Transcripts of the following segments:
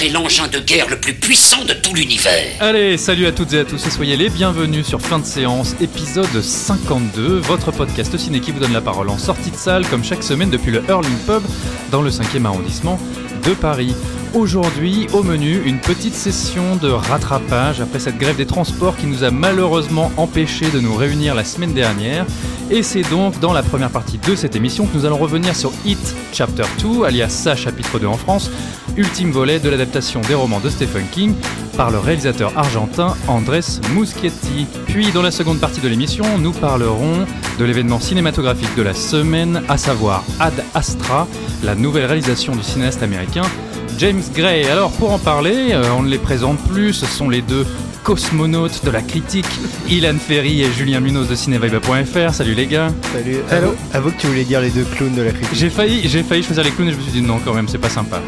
C'est l'engin de guerre le plus puissant de tout l'univers. Allez, salut à toutes et à tous et soyez les bienvenus sur Fin de séance, épisode 52, votre podcast ciné qui vous donne la parole en sortie de salle comme chaque semaine depuis le Hurling Pub dans le 5e arrondissement de Paris. Aujourd'hui, au menu, une petite session de rattrapage après cette grève des transports qui nous a malheureusement empêché de nous réunir la semaine dernière. Et c'est donc dans la première partie de cette émission que nous allons revenir sur Hit Chapter 2, alias Sa chapitre 2 en France, ultime volet de l'adaptation des romans de Stephen King par le réalisateur argentin Andrés Muschietti. Puis dans la seconde partie de l'émission, nous parlerons de l'événement cinématographique de la semaine, à savoir Ad Astra, la nouvelle réalisation du cinéaste américain James Gray. Alors pour en parler, euh, on ne les présente plus, ce sont les deux cosmonautes de la critique, Ilan Ferry et Julien Munoz de cinévibe.fr. Salut les gars. Salut. Hello. Avoue, avoue que tu voulais dire les deux clowns de la critique. J'ai failli, j'ai failli choisir les clowns et je me suis dit non quand même, c'est pas sympa.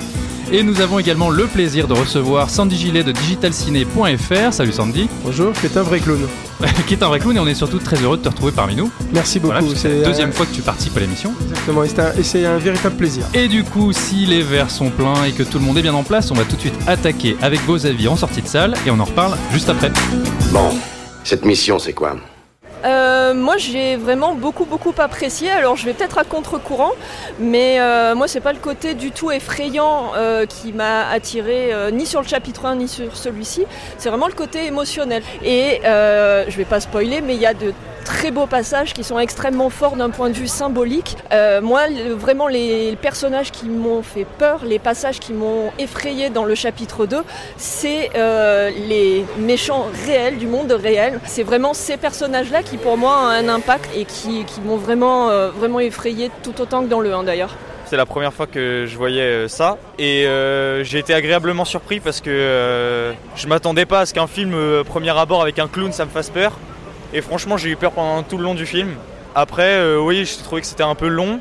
Et nous avons également le plaisir de recevoir Sandy Gillet de digitalciné.fr. Salut Sandy, Bonjour, c'est un vrai clown. qui est un vrai clown et on est surtout très heureux de te retrouver parmi nous. Merci beaucoup. Voilà, c'est la deuxième euh, fois que tu participes à l'émission. Exactement, et c'est un, et c'est un véritable plaisir. Et du coup, si les verres sont pleins et que tout le monde est bien en place, on va tout de suite attaquer avec vos avis en sortie de salle et on en reparle juste après. Bon, cette mission, c'est quoi? Euh, moi j'ai vraiment beaucoup beaucoup apprécié, alors je vais peut-être à contre-courant, mais euh, moi c'est pas le côté du tout effrayant euh, qui m'a attiré euh, ni sur le chapitre 1 ni sur celui-ci, c'est vraiment le côté émotionnel. Et euh, je vais pas spoiler, mais il y a de très beaux passages qui sont extrêmement forts d'un point de vue symbolique. Euh, moi vraiment les personnages qui m'ont fait peur, les passages qui m'ont effrayé dans le chapitre 2, c'est euh, les méchants réels du monde réel. C'est vraiment ces personnages-là qui pour moi ont un impact et qui, m'ont vraiment, euh, vraiment effrayé tout autant que dans le 1 d'ailleurs. C'est la première fois que je voyais ça et j'ai été agréablement surpris parce que euh, je m'attendais pas à ce qu'un film premier abord avec un clown ça me fasse peur et franchement j'ai eu peur pendant tout le long du film. Après euh, oui j'ai trouvé que c'était un peu long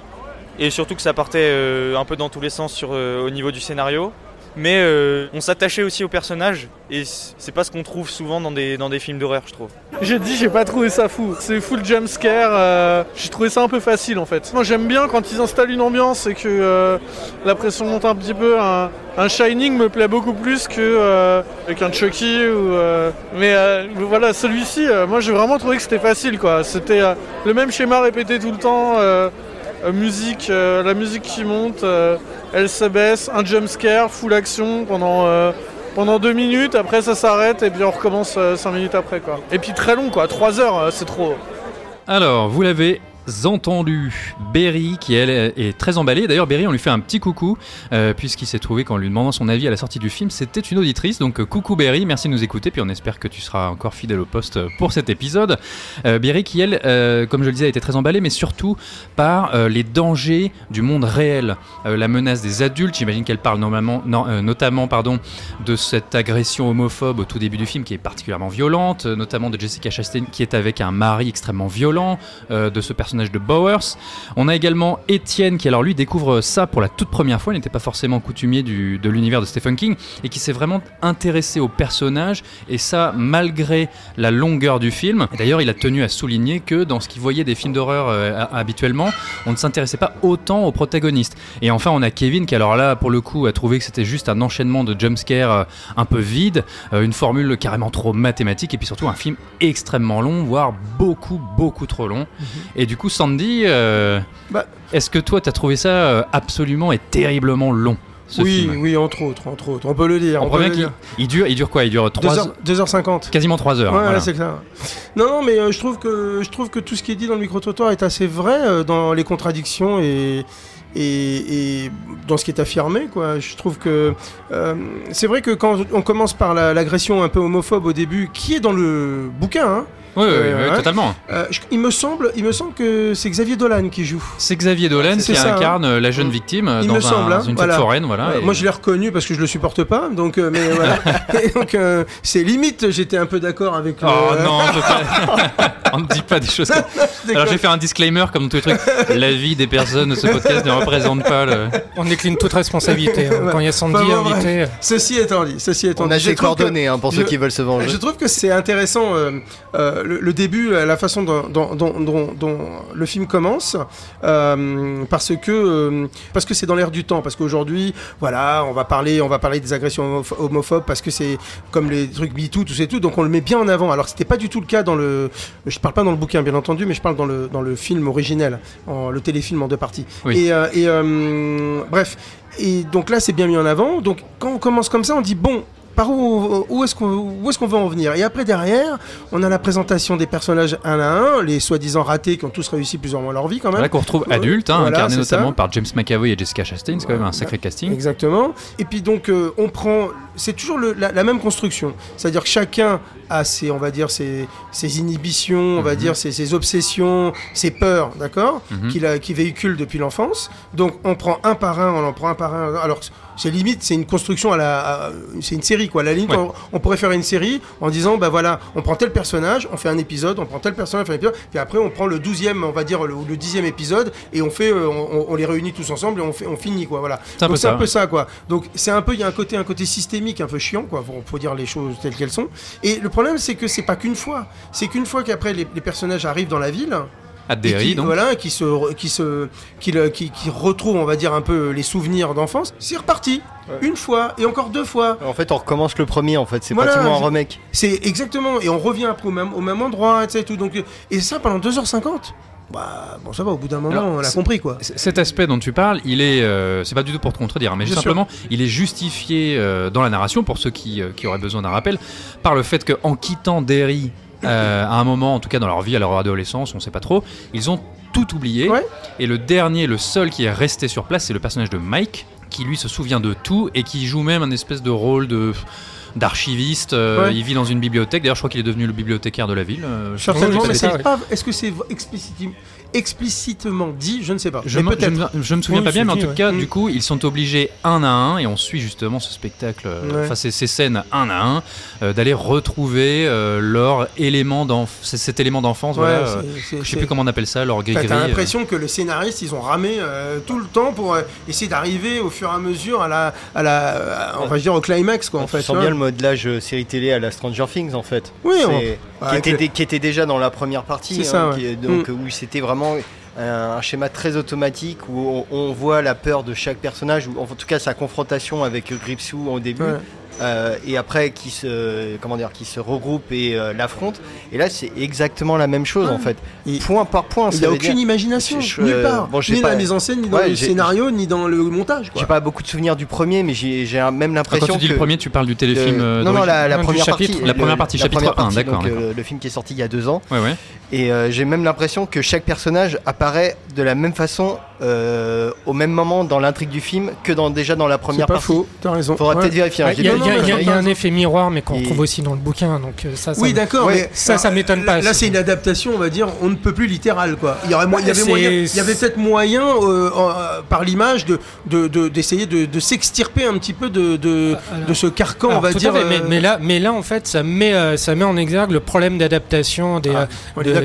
et surtout que ça partait euh, un peu dans tous les sens euh, au niveau du scénario mais euh, on s'attachait aussi aux personnages et c'est pas ce qu'on trouve souvent dans des, dans des films d'horreur je trouve. J'ai dit, j'ai pas trouvé ça fou. C'est full jumpscare. euh, j'ai trouvé ça un peu facile en fait. Moi j'aime bien quand ils installent une ambiance et que euh, la pression monte un petit peu. Un, Shining me plaît beaucoup plus que euh, avec un Chucky ou. euh, mais euh, voilà, celui-ci, euh, moi j'ai vraiment trouvé que c'était facile quoi. C'était euh, le même schéma répété tout le temps. Euh, euh, la musique qui monte, euh, elle se baisse, un jumpscare, full action pendant. pendant deux minutes, après ça s'arrête et puis on recommence cinq minutes après quoi. Et puis très long quoi, trois heures c'est trop. Alors, vous l'avez entendu, Berry qui elle est très emballée. D'ailleurs, Berry, on lui fait un petit coucou euh, puisqu'il s'est trouvé qu'en lui demandant son avis à la sortie du film, c'était une auditrice. Donc, euh, coucou Berry, merci de nous écouter. Puis on espère que tu seras encore fidèle au poste pour cet épisode. Euh, Berry qui elle, comme je le disais, a été très emballée, mais surtout par les dangers du monde réel, la menace des adultes. J'imagine qu'elle parle notamment, pardon, de cette agression homophobe au tout début du film qui est particulièrement violente, notamment de Jessica Chastain qui est avec un mari extrêmement violent, de ce personnage de Bowers. On a également Étienne qui alors lui découvre ça pour la toute première fois, il n'était pas forcément coutumier du- de l'univers de Stephen King et qui s'est vraiment intéressé au personnage et ça malgré la longueur du film. D'ailleurs il a tenu à souligner que dans ce qu'il voyait des films d'horreur euh, ha- habituellement, on ne s'intéressait pas autant aux protagonistes. Et enfin on a Kevin qui alors là pour le coup a trouvé que c'était juste un enchaînement de jumpscares euh, un peu vide, euh, une formule carrément trop mathématique et puis surtout un film extrêmement long, voire beaucoup beaucoup trop long. Et du coup Sandy, euh, Bah- est-ce que toi t'as trouvé ça euh, absolument et terriblement long ce oui, film oui, entre autres, entre autres. On peut le dire. On peut le dire. il dure, il dure quoi? Il dure 3 2h, 2h50. quasiment 3 heures. Ouais, voilà. c'est clair. Non, non, mais euh, je trouve que je trouve que tout ce qui est dit dans le micro-trottoir est assez vrai euh, dans les contradictions et, et, et dans ce qui est affirmé. Quoi. Je trouve que euh, c'est vrai que quand on commence par la- l'agression un peu homophobe au début, qui est dans le bouquin, hein, Oui, oui, Euh, oui, totalement. Euh, je- il, me semble, il me semble que c'est Xavier Dolan qui joue. C'est Xavier Dolan qui ça, hein. incarne euh, la jeune victime euh, Il dans, me un- semble, hein, dans une voilà. fête foraine. Voilà, et- Moi, je l'ai reconnu parce que je le supporte pas, donc euh, mais voilà. Et donc euh, c'est limite, j'étais un peu d'accord avec. le- Oh non, on peut pas- on ne dit pas des choses comme Alors je vais faire un disclaimer comme tous les trucs. La vie des personnes de ce podcast ne représente pas le. On décline toute responsabilité. hein. Quand il y a Sandy Enfin, bon, bref. invité. Ceci étant dit, ceci étant On dit, a ses trouve que- coordonnées hein, pour ceux qui veulent se venger. Je trouve que c'est intéressant euh, euh, le, le début, euh, la façon dont, dont- dont- dont- dont le film commence, euh, parce que euh, parce que c'est dans l'air du temps, parce qu'aujourd'hui, voilà, on va parler, on va parler des agressions homoph- homophobes, parce que c'est comme les trucs MeToo, tout c'est tout, donc on le met bien en avant. Alors c'était pas du tout le cas dans le, je parle pas dans le bouquin bien entendu, mais je parle dans le dans le film originel, en, le téléfilm en deux parties. Oui. Et, euh, et, bref, et donc là c'est bien mis en avant. Donc quand on commence comme ça, on dit bon par où, où est-ce qu'on où est-ce qu'on va en venir Et après derrière, on a la présentation des personnages un à un, les soi-disant ratés qui ont tous réussi plus ou moins leur vie quand même. Voilà qu'on retrouve Ouais. adulte, hein, Voilà, incarné notamment ça. par James McAvoy et Jessica Chastain. C'est quand même un sacré casting. Exactement. Et puis donc euh, on prend, c'est toujours le- la, la même construction, c'est-à-dire que chacun a ses, on va dire ses, ses inhibitions, on va Mhm. dire ses, ses obsessions, ses peurs, d'accord, qu'il a, qu'il véhicule depuis l'enfance. Donc on prend un par un, on en prend un par un. Alors c'est limite, c'est une construction à la, c'est une série quoi. À la limite, Ouais. on, on pourrait faire une série en disant bah voilà, on prend tel personnage, on fait un épisode, on prend tel personnage, on fait un épisode, puis après on prend le douzième, on va dire le, le dixième épisode et on fait, euh, on, on les réunit tous ensemble et on fait, on finit quoi. Voilà. C'est un peu Donc c'est ça, un peu ça quoi. Donc c'est un peu, il y a un côté, un côté systémique un peu chiant quoi. Faut, faut dire les choses telles qu'elles sont. Et le problème c'est que c'est pas qu'une fois, c'est qu'une fois qu'après les, les personnages arrivent dans la ville. Derry, qui, donc. voilà, qui se, qui se, qui, le- qui, qui retrouvent, on va dire un peu les souvenirs d'enfance. C'est reparti, une fois et encore deux fois. En fait, on recommence le premier. En fait, c'est Voilà, pratiquement un c'est- remake. C'est exactement, et on revient après au même, au même endroit, et tout. Donc, et ça pendant 2h50. Bah, bon, ça va, au bout d'un moment, Alors, on l'a compris quoi. Cet aspect dont tu parles, il est, euh, c'est pas du tout pour te contredire, mais Bien simplement, il est justifié euh, dans la narration pour ceux qui, euh, qui auraient besoin d'un rappel par le fait qu'en quittant Derry, euh, à un moment, en tout cas dans leur vie, à leur adolescence, on sait pas trop, ils ont tout oublié. Ouais. Et le dernier, le seul qui est resté sur place, c'est le personnage de Mike, qui lui se souvient de tout et qui joue même un espèce de rôle de d'archiviste. euh, Ouais. Il vit dans une bibliothèque. D'ailleurs, je crois qu'il est devenu le bibliothécaire de la ville. euh, Certainement, mais c'est pas. Est-ce que c'est explicitement, explicitement dit Je ne sais pas. Je, Mais me, je, me, je me souviens Oui, pas bien, mais en tout cas, ouais. du coup, ils sont obligés un à un, et on suit justement ce spectacle, euh, Ouais. enfin ces, ces scènes un à un, euh, d'aller retrouver euh, leur élément d'enf- c- cet élément d'enfance. Ouais, voilà, euh, je sais plus comment on appelle ça, leur gris-gris. t'as euh. l'impression que les scénaristes, ils ont ramé euh, tout le temps pour euh, essayer d'arriver au fur et à mesure à la, à la, on va dire au climax quoi en On fait. sent hein. bien le modelage série télé à la Stranger Things en fait. Oui, on- qui, était le- dé- qui était déjà dans la première partie. C'est ça, hein, ouais. qui est- donc Mm. où c'était vraiment un, un schéma très automatique où on, voit la peur de chaque personnage ou en tout cas sa confrontation avec Gripsou au début. Euh, et après qui se comment dire qui se regroupent et euh, l'affrontent et là c'est exactement la même chose en fait Il- point par point Il n'y a aucune dire- imagination, Je- nulle part. bon, ni dans pas- la mise en scène, ni dans Ouais, le scénario, ni dans le montage. j'ai pas beaucoup de souvenirs du premier mais j'ai même Ah, l'impression Quand tu dis que le premier, tu parles du téléfilm. le- euh, non, non, la, la Non, du première chapitre. partie. La le- première partie, la chapitre première 1, partie, d'accord, euh, le, le film qui est sorti il y a deux ans. Ouais, ouais. Et euh, j'ai même l'impression que chaque personnage apparaît de la même façon euh, au même moment dans l'intrigue du film que dans, déjà dans la première pas partie. faux, t'as raison. Faudra Ouais. peut-être vérifier. hein, Il y a, pas- il y a- y y un effet miroir, mais qu'on Et- retrouve aussi dans le bouquin. Donc euh, ça, ça Oui, me- d'accord, Ouais, mais ça, ça m'étonne pas, Là, c'est- une adaptation, on va dire, on ne peut plus littéral, quoi. Il y, aurait mo- il y avait moyen, il y avait peut-être moyen, euh, euh, par l'image, de de- de- d'essayer de, de s'extirper un petit peu de, de, Alors- de ce carcan, on Alors, va tout à dire. fait, mais, euh, mais là, mais là, en fait, ça met, euh, ça met en exergue le problème d'adaptation des, Ah,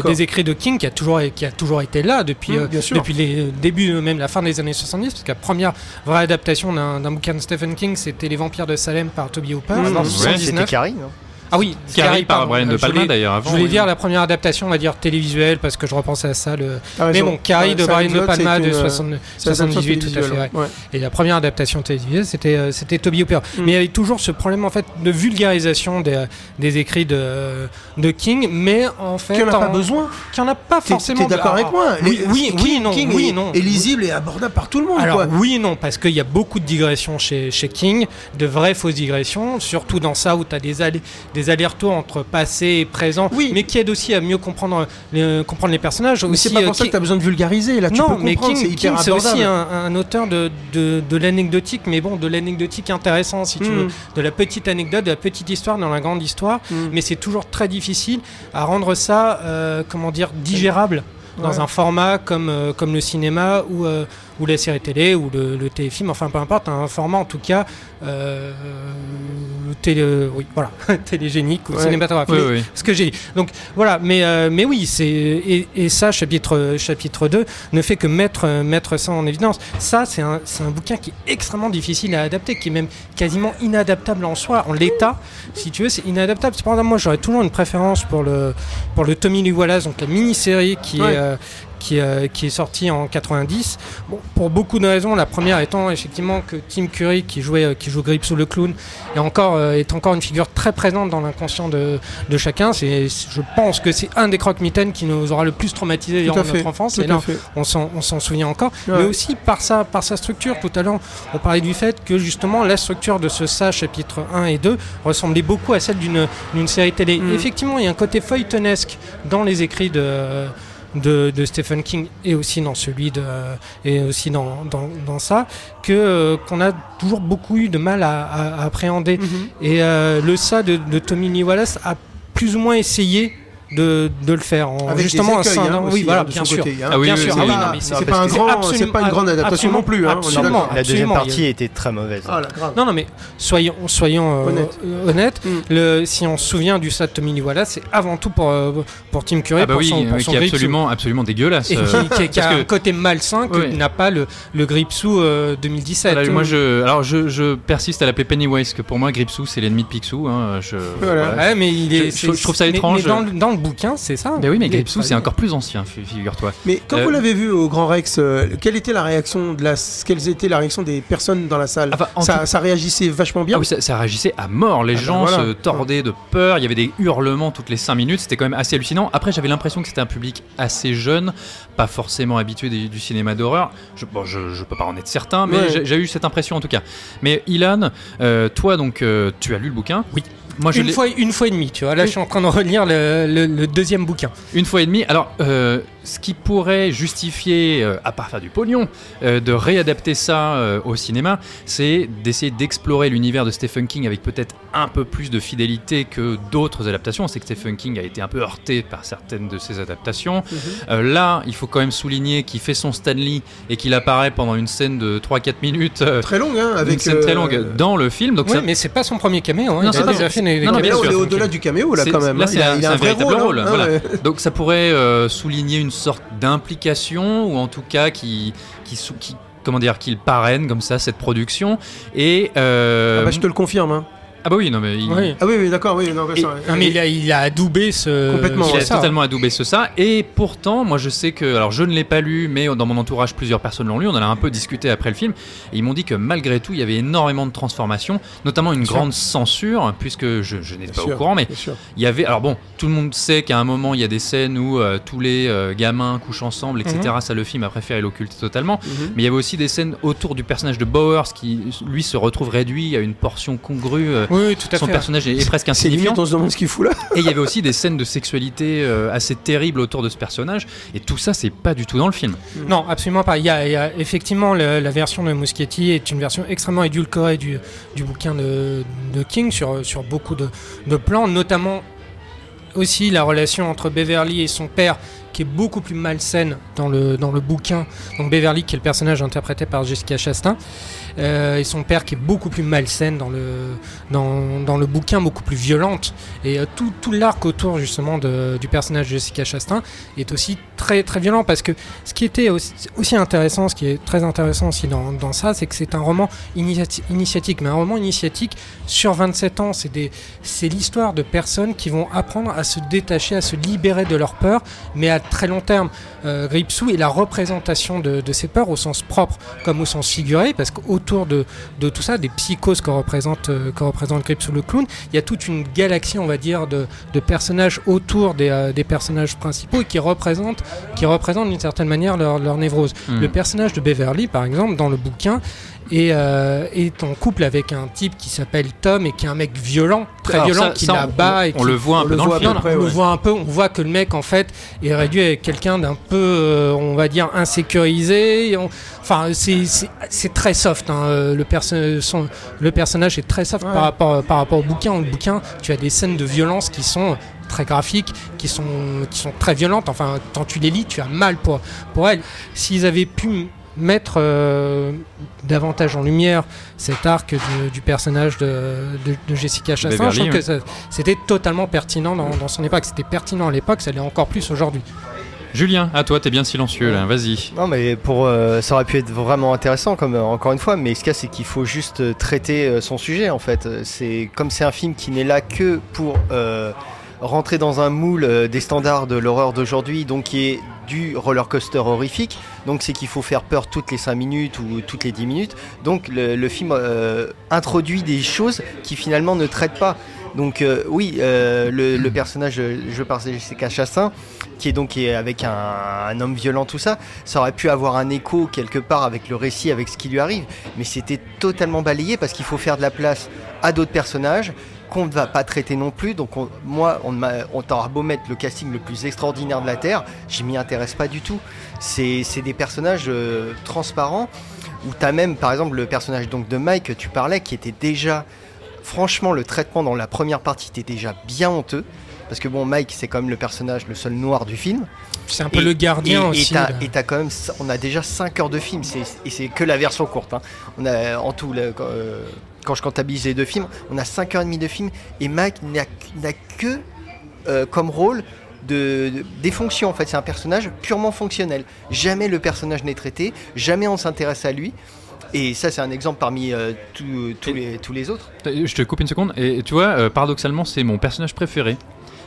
des écrits de King qui a toujours, qui a toujours été là depuis, Mmh, depuis les débuts, euh, même la fin des années 70, parce que la première vraie adaptation d'un bouquin de Stephen King, c'était Les Vampires de Salem par Toby Hooper, Mmh. en Ouais, C'était 79. Carrie, non Ah oui, Carrie par. Brian Euh, De je Palma d'ailleurs. avant, Je voulais oui. dire la première adaptation, on va dire télévisuelle, parce que je repensais à ça. Le... Mais bon, Carrie de Brian De Palma de une, 60 c'est une 78, tout à fait. télévisuelle, ouais. ouais. Et la première adaptation télévisée, c'était euh, c'était Toby Hooper. Mm. Mais il y avait toujours ce problème en fait de vulgarisation des, des écrits de, de King, mais en fait, Qu'il n'y en a pas besoin. qu'il n'y en a pas forcément. t'es d'accord avec moi Oui, Les- oui, King- oui, non, King oui, est, non. est lisible et abordable par tout le monde, Alors quoi. oui et non, parce qu'il y a beaucoup de digressions chez, chez King, de vraies fausses digressions, surtout dans ça où tu as des, allées- des allers-retours entre passé et présent, mais qui aide aussi à mieux comprendre, les, comprendre les personnages. Mais aussi, c'est pas pour euh, ça qui- que t'as besoin de vulgariser. Là, tu non, peux mais comprendre, King, c'est hyper King, c'est aussi un, un auteur de, de, de l'anecdotique, mais bon, de l'anecdotique intéressant, si tu Mm. veux. De la petite anecdote, de la petite histoire dans la grande histoire. Mm. Mais c'est toujours très difficile à rendre ça, euh, comment dire, digérable. Dans Ouais. un format comme, euh, comme le cinéma ou, euh, ou la série télé ou le, le téléfilm, enfin peu importe, un format en tout cas euh, télé, oui, voilà, télégénique ou Ouais. cinématographique. Oui, oui. Ce que j'ai dit. Donc voilà, mais, euh, mais oui, c'est et, et ça, chapitre, chapitre 2, ne fait que mettre, mettre ça en évidence. Ça, c'est un, c'est un bouquin qui est extrêmement difficile à adapter, qui est même quasiment inadaptable en soi, en l'état. Si tu veux, c'est inadaptable. Cependant, moi, j'aurais toujours une préférence pour le, pour le Tommy Lee Wallace, donc la mini-série qui Ouais. est. euh, qui, euh, qui est sorti en 90. Bon, pour beaucoup de raisons. La première étant effectivement que Tim Curry, qui jouait, euh, qui joue Gripsou le clown, est encore, euh, est encore une figure très présente dans l'inconscient de, de chacun. C'est, je pense que c'est un des croque-mitaines qui nous aura le plus traumatisé durant fait, notre enfance. Et là, fait. on s'en, on s'en souvient encore. Ouais. Mais aussi par sa, par sa structure. Tout à l'heure, on parlait du fait que justement la structure de ce Ça, chapitre 1 et 2, ressemblait beaucoup à celle d'une, d'une série télé. Mm. Effectivement, il y a un côté feuilletonesque dans les écrits de de, de Stephen King et aussi dans celui de et aussi dans, dans, dans ça que euh, qu'on a toujours beaucoup eu de mal à, à- à appréhender Mhm. et euh, le ça de, de Tommy Lee Wallace a plus ou moins essayé de, de le faire en Avec justement des écueils, scindant- hein, oui voilà hein, de bien son sûr côté, hein. Ah oui, bien oui, sûr oui, Ah c'est pas un grand- c'est pas une grande adaptation non plus, hein, absolument. La deuxième a- partie était très mauvaise. Ah, là, grave. non, non, mais soyons, soyons euh, Honnête. euh, honnêtes. Mm. Le, si on se souvient du de Tommy Wallace, c'est avant tout pour, euh, pour Tim Curry, Ah bah pour oui, son, pour oui, son qui est absolument, absolument dégueulasse. et qui, euh, qui- qui a un côté malsain que n'a pas le, le Gripsou euh, 2017. Voilà, moi, je, alors je, persiste à l'appeler Pennywise, que pour moi, Gripsou, c'est l'ennemi de Picsou. Hein, je, Voilà. Ouais, mais il est. Je- je- je trouve ça étrange. Mais dans, le- dans le bouquin, c'est ça. Ben oui, mais Gripsou, c'est encore plus ancien, fi- figure-toi. Mais quand Euh, vous l'avez vu au Grand Rex, euh, quelle était la réaction de la, quelles étaient la réaction des personnes dans la salle? Enfin, en ça, tout- ça réagissait vachement bien? Ah oui, ça, ça réagissait à mort. Les Ah bah gens voilà. se tordaient de peur. Il y avait des hurlements toutes les 5 minutes. C'était quand même assez hallucinant. Après, j'avais l'impression que c'était un public assez jeune, pas forcément habitué des- du cinéma d'horreur. Je, bon, je, je peux pas en être certain, mais Ouais. j'ai- j'ai eu cette impression en tout cas. Mais Ilan, euh, toi donc, euh, tu as lu le bouquin? Oui. Moi, je une fois, une fois et demie, tu vois. Là, je suis en train de relire le, le- le deuxième bouquin. Une fois et demi. Alors, euh, ce qui pourrait justifier, euh, à part faire du pognon, euh, de réadapter ça euh, au cinéma, c'est d'essayer d'explorer l'univers de Stephen King avec peut-être un peu plus de fidélité que d'autres adaptations. On sait que Stephen King a été un peu heurté par certaines de ses adaptations. Mhm. Euh, là, il faut quand même souligner qu'il fait son Stanley et qu'il apparaît pendant une scène de 3-4 minutes. euh, Très longue, hein, une avec. scène très longue dans le film. Donc Oui, ça- mais c'est pas son premier caméo. Hein. Non, il c'est a des Non, non, mais Là, on est au-delà du caméo, là, quand même. Là, hein. c'est un, un véritable rôle. hein. voilà. Ouais. Donc ça pourrait euh, souligner une sorte d'implication ou en tout cas qui, qui, qui- comment dire, qu'il parraine comme ça cette production. Et euh, Ah bah, je te le confirme. hein. Ah bah oui, non mais il, Oui. Ah oui, oui, d'accord, oui, non, Et- ça, Non, mais il a, il a adoubé ce. Complètement, il a ça. totalement adoubé ce ça. Et pourtant, moi je sais que, alors je ne l'ai pas lu, mais dans mon entourage plusieurs personnes l'ont lu. On en a un peu discuté après le film. Et ils m'ont dit que malgré tout, il y avait énormément de transformations, notamment une grande censure, puisque je, je n'étais pas sûr, au courant, mais il y avait, alors bon, tout le monde sait qu'à un moment il y a des scènes où euh, tous les euh, gamins couchent ensemble, etc. Ça, le film a préféré l'occulter totalement. Mhm. Mais il y avait aussi des scènes autour du personnage de Bowers qui, lui, se retrouve réduit à une portion congrue. euh, Oui, oui, tout à son fait. personnage est, est presque C'est insignifiant. limite, on se demande ce qu'il fout là. Et il y avait aussi des scènes de sexualité euh, assez terribles autour de ce personnage. Et tout ça, c'est pas du tout dans le film. Non, absolument pas. Il y a, il y a- effectivement le- la version de Muschietti est une version extrêmement édulcorée du, du bouquin de, de King sur, sur beaucoup de, de plans, notamment aussi la relation entre Beverly et son père qui est beaucoup plus malsaine dans le, dans le bouquin. Donc Beverly qui est le personnage interprété par Jessica Chastain et son père qui est beaucoup plus malsaine dans le, dans, dans le bouquin, beaucoup plus violente. Et euh, tout, tout l'arc autour justement du personnage de Jessica Chastain est aussi très très violent parce que ce qui était aussi, intéressant, ce qui est très intéressant aussi dans, ça, c'est que c'est un roman initiati- initiatique, mais un roman initiatique sur 27 ans. C'est l'histoire de personnes qui vont apprendre à se détacher, à se libérer de leurs peurs, mais à très long terme. Euh, Gripsou est la représentation de, de ces peurs au sens propre comme au sens figuré, parce qu'autour de, de tout ça, des psychoses que représente, euh, que représente Gripsou le clown, il y a toute une galaxie, on va dire, de, de personnages autour des, euh, des personnages principaux et qui représentent qui représentent d'une certaine manière leur, leur névrose. Hmm. Le personnage de Beverly, par exemple, dans le bouquin, est, euh, est en couple avec un type qui s'appelle Tom et qui est un mec violent, très Alors violent, ça- qui ça, la on- bat. on, et qui... le voit un on peu dans le film. on le voit un peu, on voit que le mec en fait est réduit à quelqu'un d'un peu, euh, on va dire, insécurisé. Et on- Enfin, c'est- très soft. hein, Le, perso- son- le personnage est très soft Ouais. par, rapport, par rapport au bouquin. Dans le bouquin, tu as des scènes de violence qui sont très graphiques, qui sont, qui sont très violentes. Enfin, quand tu les lis, tu as mal pour, pour elle. S'ils avaient pu mettre euh, davantage en lumière cet arc de- du personnage de, de- de Jessica Chastain, Beverly, je trouve ouais. que c'était totalement pertinent dans, dans son époque. C'était pertinent à l'époque, ça l'est encore plus aujourd'hui. Julien, à toi, t'es bien silencieux là, vas-y. Non mais pour euh, ça aurait pu être vraiment intéressant comme euh, encore une fois mais ce qu'il y a c'est qu'il faut juste euh, traiter euh, son sujet en fait c'est comme c'est un film qui n'est là que pour euh, rentrer dans un moule euh, des standards de l'horreur d'aujourd'hui donc qui est du roller coaster horrifique. Donc c'est qu'il faut faire peur toutes les 5 minutes ou toutes les 10 minutes. Donc le, film euh, introduit des choses qui finalement ne traitent pas. Donc euh, oui euh, le, le personnage joué par Jessica Chastain qui est donc avec un homme violent, tout ça, ça aurait pu avoir un écho quelque part avec le récit, avec ce qui lui arrive, mais c'était totalement balayé parce qu'il faut faire de la place à d'autres personnages qu'on ne va pas traiter non plus. Donc on- moi, on, on t'aura beau mettre le casting le plus extraordinaire de la Terre, je m'y intéresse pas du tout. C'est des personnages euh, transparents où tu as même, par exemple, le personnage donc de Mike que tu parlais, qui était déjà, franchement, le traitement dans la première partie était déjà bien honteux. Parce que bon, Mike, c'est quand même le personnage, le seul noir du film. C'est un peu Et- le gardien et, aussi. Et t'as, quand même, on a déjà 5 heures de film, c'est, et c'est que la version courte. hein. On a en tout, euh, quand je comptabilise les deux films, on a 5 heures et demie de film, et Mike n'a, que euh, comme rôle de, de- des fonctions. En fait, c'est un personnage purement fonctionnel. Jamais le personnage n'est traité, jamais on s'intéresse à lui. Et ça, c'est un exemple parmi euh, les, tous les autres. Je te coupe une seconde. Et tu vois, euh, paradoxalement, c'est mon personnage préféré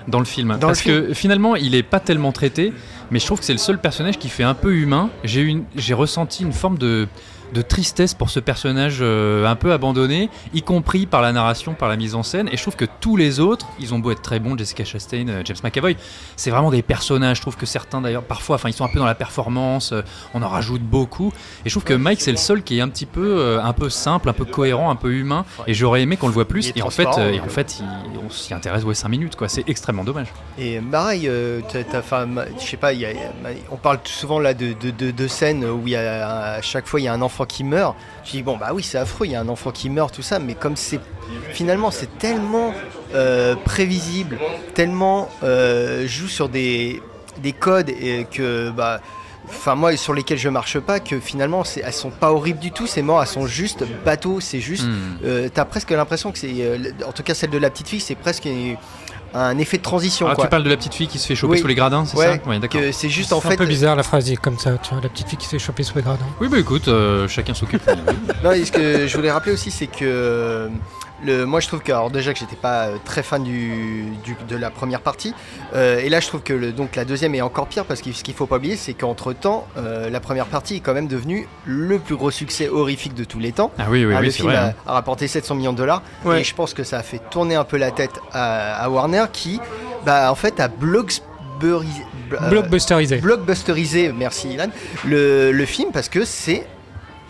dans le film. Dans Parce le que finalement, il est pas tellement traité, mais je trouve que c'est le seul personnage qui fait un peu humain. J'ai ressenti une forme de, de tristesse pour ce personnage euh, un peu abandonné, y compris par la narration, par la mise en scène. Et je trouve que tous les autres, ils ont beau être très bons, Jessica Chastain, euh, James McAvoy, c'est vraiment des personnages. Je trouve que certains d'ailleurs, parfois, enfin, ils sont un peu dans la performance. euh, on en rajoute beaucoup. Et je trouve que Mike, c'est le seul qui est un petit peu, un peu simple, un peu cohérent, un peu humain. Et j'aurais aimé qu'on le voit plus. Et en fait, et en fait, il- on s'y intéresse ouais 5 minutes, quoi. C'est extrêmement dommage. Et pareil, enfin, ma- je sais pas, il y a- il y a- on parle souvent là de, de, de- de scènes où il y a, à chaque fois il y a un enfant qui meurt. Je dis bon bah oui c'est affreux, il y a un enfant qui meurt tout ça, mais comme c'est finalement c'est tellement euh, prévisible, tellement euh, joue sur des, des codes et que bah enfin moi sur lesquels je marche pas que finalement c'est- elles sont pas horribles du tout ces morts elles sont juste bateaux c'est juste Hmm. euh, t'as presque l'impression que c'est euh, en tout cas celle de la petite fille c'est presque un effet de transition Ah, quoi. tu parles de la petite fille qui se fait choper Oui. sous les gradins, c'est Ouais, ça Ouais, d'accord. c'est juste en C'est fait un peu bizarre la phrase dit comme ça, tu vois, la petite fille qui se fait choper sous les gradins. Oui, bah écoute, euh, chacun s'occupe. Non, et ce que je voulais rappeler aussi, c'est que euh, le, moi je trouve que, alors déjà que j'étais pas euh, très fan du, du- de la première partie, euh, et là je trouve que le- donc la deuxième est encore pire parce que ce qu'il faut pas oublier, c'est qu'entre temps, la première partie est quand même devenue le plus gros succès horrifique de tous les temps. Ah oui, oui, Ah, oui, le film vrai. a, hein. a rapporté 700 millions de dollars Ouais. et je pense que ça a fait tourner un peu la tête à, à Warner qui, bah, en fait, a blogsburisé- euh, Blockbusterisé. blockbusterisé, merci Ilan, le, le film parce que c'est.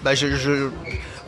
Bah, je, je,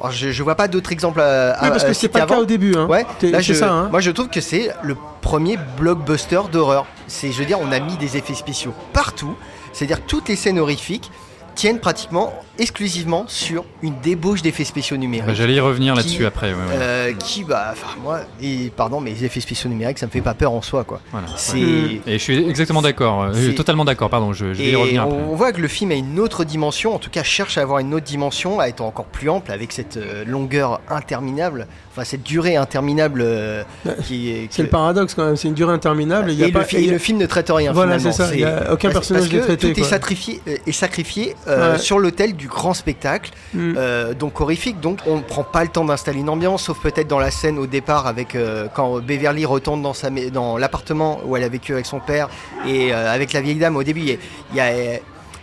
alors, je, je vois pas d'autres exemples à, Oui, à- parce à que c'est pas le cas au début. Hein. Ouais, là, je, ça. Hein. moi je trouve que c'est le premier blockbuster d'horreur. C'est, je veux dire, on a mis des effets spéciaux partout. C'est-à-dire toutes les scènes horrifiques tiennent pratiquement exclusivement sur une débauche d'effets spéciaux numériques. Bah, J'allais y revenir Qui- là-dessus après. ouais, ouais. Euh, qui bah enfin moi et pardon mais les effets spéciaux numériques ça me fait pas peur en soi quoi Voilà. c'est Et je suis exactement d'accord, euh, totalement d'accord, pardon, je, je vais y revenir on, après. on voit que le film a une autre dimension, en tout cas cherche à avoir une autre dimension, à être encore plus ample avec cette euh, longueur interminable, enfin cette durée interminable euh, qui est. C'est le paradoxe quand même. C'est une durée interminable. Et, il y a et pas, le, fi- et il y a- le film ne traite rien. Voilà, c'est ça, il y a aucun parce- personnage parce n'est que traité, Tout est sacrifié, est sacrifié euh, Ouais. sur l'autel du grand spectacle, Mm. euh, donc horrifique. Donc on ne prend pas le temps d'installer une ambiance, sauf peut-être dans la scène au départ avec euh, quand Beverly retourne dans sa dans l'appartement où elle a vécu avec son père et avec la vieille dame. Au début, il y a,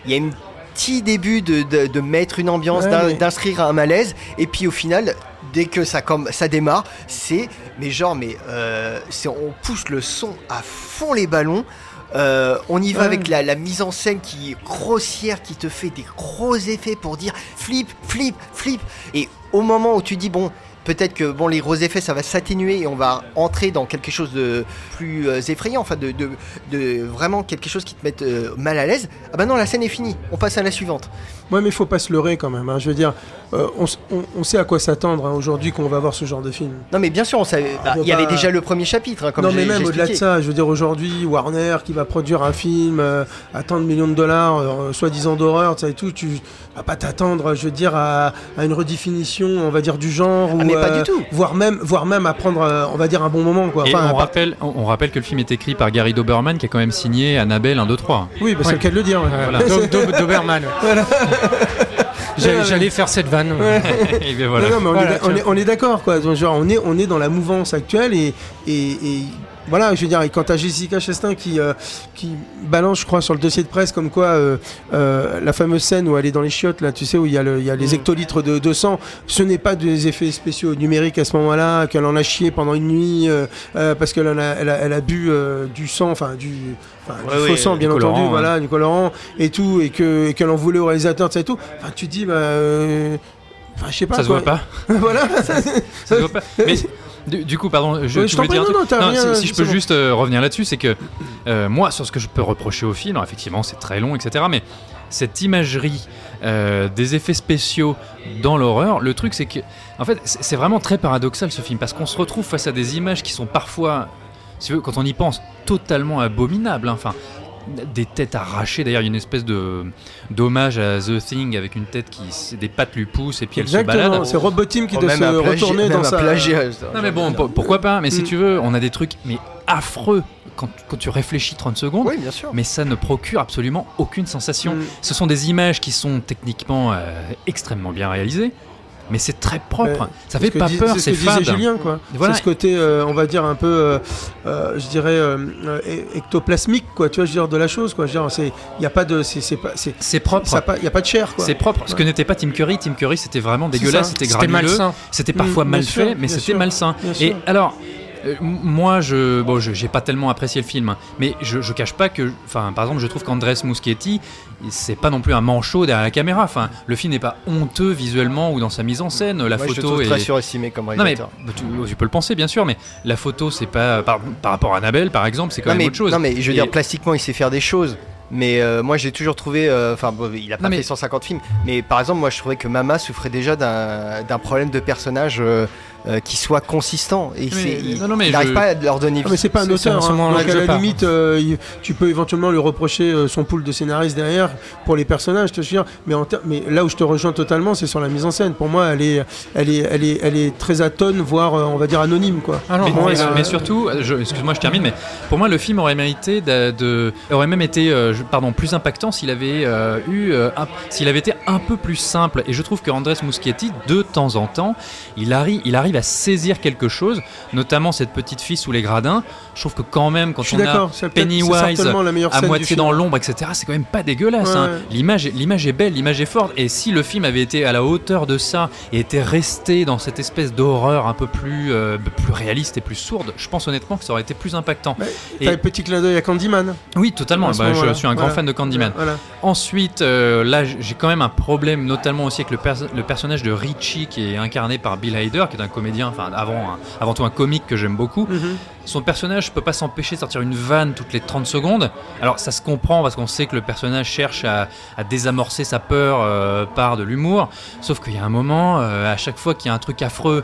y a, y petit début de, de- de mettre une ambiance, Ouais, d'in- mais- d'inscrire un malaise, et puis au final. Dès que ça, comme, ça démarre, c'est mais genre mais euh, c'est on pousse le son à fond les ballons. Euh, on y va Ouais. avec la, la mise en scène qui est grossière, qui te fait des gros effets pour dire flip, flip, flip. Et au moment où tu dis bon, peut-être que bon les gros effets ça va s'atténuer et on va entrer dans quelque chose de plus euh, effrayant, enfin de, de, de vraiment quelque chose qui te mette euh, mal à l'aise. Ah bah non, la scène est finie. On passe à la suivante. Ouais, mais il faut pas se leurrer quand même. hein. Je veux dire, euh, on, on- on sait à quoi s'attendre hein, aujourd'hui qu'on va voir ce genre de film. Non mais bien sûr, on savait. bah, On il y va avait déjà le premier chapitre, hein, comme non, mais même au-delà de ça, je veux dire, aujourd'hui, Warner qui va produire un film euh, à tant de millions de dollars, euh, soi-disant d'horreur, tu sais, et tout, tu vas pas t'attendre, je veux dire, à, à une redéfinition, on va dire, du genre. ou, Ah, mais pas euh, du tout. Voire même, voire même à prendre, euh, on va dire, un bon moment, quoi. Et Enfin, on, part- rappelle, on, on rappelle que le film est écrit par Gary Doberman qui a quand même signé Annabelle 1, 2, 3. Oui, bah, c'est Ouais. le cas de le dire. ouais. Voilà. Do- Do- Doberman. Voilà. J'allais faire cette vanne. Et bien voilà. Non, non, mais on, Voilà, est, on tiens. est- on est d'accord, quoi. Donc, genre, on est, on est dans la mouvance actuelle et, et, et voilà, je veux dire, et quand t'as Jessica Chastain qui, euh, qui balance, je crois, sur le dossier de presse, comme quoi euh, euh, la fameuse scène où elle est dans les chiottes, là, tu sais, où il y a, le- il y a les Mm. hectolitres de, de sang, ce n'est pas des effets spéciaux numériques à ce moment-là, qu'elle en a chié pendant une nuit euh, euh, parce qu'elle a, elle a, elle a bu euh, du sang, enfin du, du faux sang, bien colorant, entendu, ouais. voilà, du colorant et tout, et que et qu'elle en voulait au réalisateur, tu sais, et tout. Enfin, tu te dis, bah. euh, Enfin, je sais pas. Ça se quoi. voit pas. voilà. Ça se voit pas. Mais du, du coup, pardon, je, Ouais, tu je t'en voulais prie, dire un truc non, rien, si, si je peux bon. juste euh, revenir là-dessus, c'est que euh, moi, sur ce que je peux reprocher au film, alors effectivement, c'est très long, etc. Mais cette imagerie euh, des effets spéciaux dans l'horreur, le truc, c'est que, en fait, c'est vraiment très paradoxal ce film parce qu'on se retrouve face à des images qui sont parfois, si veux, quand on y pense, totalement abominables. hein. Enfin. Des têtes arrachées, d'ailleurs il y a une espèce de d'hommage à The Thing avec une tête qui des pattes lui poussent et puis elle se balade. Exactement, c'est Rob Bottin qui Oh, doit se retourner même dans sa. plagiat, Non mais bon, pour- pourquoi pas Mais si Mm. tu veux, on a des trucs mais affreux quand, quand tu réfléchis 30 secondes. Oui, bien sûr. Mais ça ne procure absolument aucune sensation. Mm. Ce sont des images qui sont techniquement euh, extrêmement bien réalisées, mais c'est très propre. Ouais. ça fait pas dis- peur, c'est ce c'est que disait. Julien, quoi. Voilà. C'est ce côté, euh, on va dire un peu, euh, euh, je dirais, euh, euh, ectoplasmique, quoi. Tu vois, je veux dire de la chose, quoi. C'est, il y a pas de, c'est, pas, c'est, propre. il y a pas de chair, quoi. C'est propre. Ce que Ouais. n'était pas Tim Curry. Tim Curry, c'était vraiment dégueulasse, c'était C'était granuleux. malsain. C'était parfois Mm, mal sûr, fait, mais c'était malsain. Et alors, euh, moi, je, bon, je- j'ai pas tellement apprécié le film, hein, mais je, je cache pas que, enfin, par exemple, je trouve qu'Andrés Muschietti, c'est pas non plus un manchot derrière la caméra. Enfin, le film n'est pas honteux visuellement ou dans sa mise en scène. La Moi, je photo trouve est très surestimé comme non mais réalisateur. tu, tu peux le penser bien sûr, mais la photo c'est pas par, par rapport à Annabelle par exemple, c'est quand non, même mais, autre chose. non mais je veux Et- dire plastiquement il sait faire des choses mais euh, moi j'ai toujours trouvé euh, enfin bon, il a pas Non, mais- fait 150 films mais par exemple moi je trouvais que Mama souffrait déjà d'un d'un problème de personnage euh, euh, qui soit consistant et mais- il non, non, mais il n'arrive je- pas à leur donner Ah, mais c'est pas un auteur, en ce hein. donc à la limite, euh, il- tu peux éventuellement lui reprocher euh, son pool de scénaristes derrière pour les personnages, je te jure. Mais, en ter- mais là où je te rejoins totalement, c'est sur la mise en scène. Pour moi, elle est, elle est, elle est, elle est très atone, voire euh, on va dire anonyme, quoi. Ah non, mais, moi, mais- euh, mais surtout, excuse-moi, je termine, mais pour moi, le film aurait mérité de, de- aurait même été, euh, je- pardon, plus impactant s'il avait euh, eu, euh, un- s'il avait été un peu plus simple. Et je trouve que Andrés Muschietti, de temps en temps, il arrive, il arrive à saisir quelque chose, notamment cette petite fille sous les gradins. Je trouve que quand même, quand on a Pennywise la à moitié film. dans l'ombre, etc. C'est quand même pas dégueulasse. Ouais, hein. ouais. L'image, l'image est belle, l'image est forte. Et si le film avait été à la hauteur de ça et était resté dans cette espèce d'horreur un peu plus, euh, plus réaliste et plus sourde, je pense honnêtement que ça aurait été plus impactant. Ouais, Et- petit clin d'œil à Candyman. Oui, totalement. à Bah, je suis un grand fan de Candyman. Voilà. Ensuite, euh, là, j'ai quand même un problème, notamment aussi avec le, le personnage de Richie qui est incarné par Bill Hader, qui est un comédien, enfin avant, un- avant tout un comique que j'aime beaucoup. Mhm. Son personnage peut pas s'empêcher de sortir une vanne toutes les 30 secondes. Alors ça se comprend parce qu'on sait que le personnage cherche à, à désamorcer sa peur euh, par de l'humour. Sauf qu'il y a un moment, euh, à chaque fois qu'il y a un truc affreux,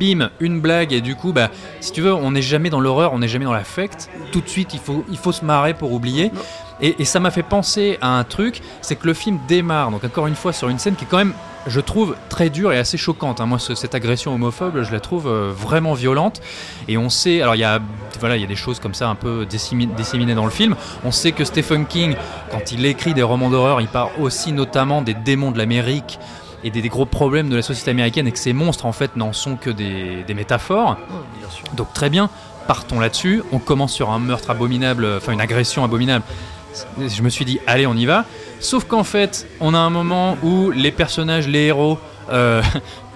bim, une blague et du coup, bah, si tu veux, on n'est jamais dans l'horreur, on n'est jamais dans l'affect. Tout de suite, il faut, il faut se marrer pour oublier. Et, et ça m'a fait penser à un truc, c'est que le film démarre, donc encore une fois, sur une scène qui est quand même, je trouve, très dure et assez choquante. hein. Moi, ce- cette agression homophobe, je la trouve euh, vraiment violente. Et on sait, alors il y a, voilà, il y a des choses comme ça un peu dissémi- disséminées dans le film. On sait que Stephen King, quand il écrit des romans d'horreur, il parle aussi notamment des démons de l'Amérique et des, des gros problèmes de la société américaine et que ces monstres en fait n'en sont que des, des métaphores. Donc très bien, partons là-dessus. On commence sur un meurtre abominable, enfin une agression abominable. Je me suis dit, allez, on y va. Sauf qu'en fait, on a un moment où les personnages, les héros, euh,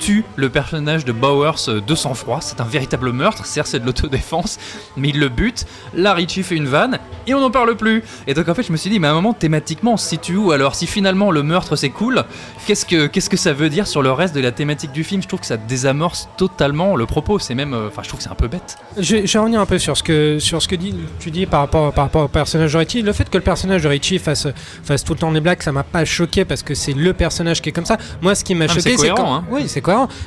tue le personnage de Bowers euh, de sang-froid. C'est un véritable meurtre, certes c'est de l'autodéfense, mais il le bute. Là, Richie fait une vanne et on n'en parle plus. Et donc en fait, je me suis dit, mais à un moment, thématiquement, se situe où Alors, si finalement le meurtre c'est cool, qu'est-ce que, qu'est-ce que ça veut dire sur le reste de la thématique du film? Je trouve que ça désamorce totalement le propos. C'est même, euh, enfin, je trouve que c'est un peu bête. Je, vais revenir un peu sur ce que, sur ce que tu dis par rapport, par rapport au personnage de Richie. Le fait que le personnage de Richie fasse, fasse tout le temps des blagues, ça m'a pas choqué parce que c'est le personnage qui est comme ça. Moi, ce qui m'a Ah, choqué, c'est quand, hein. oui, c'est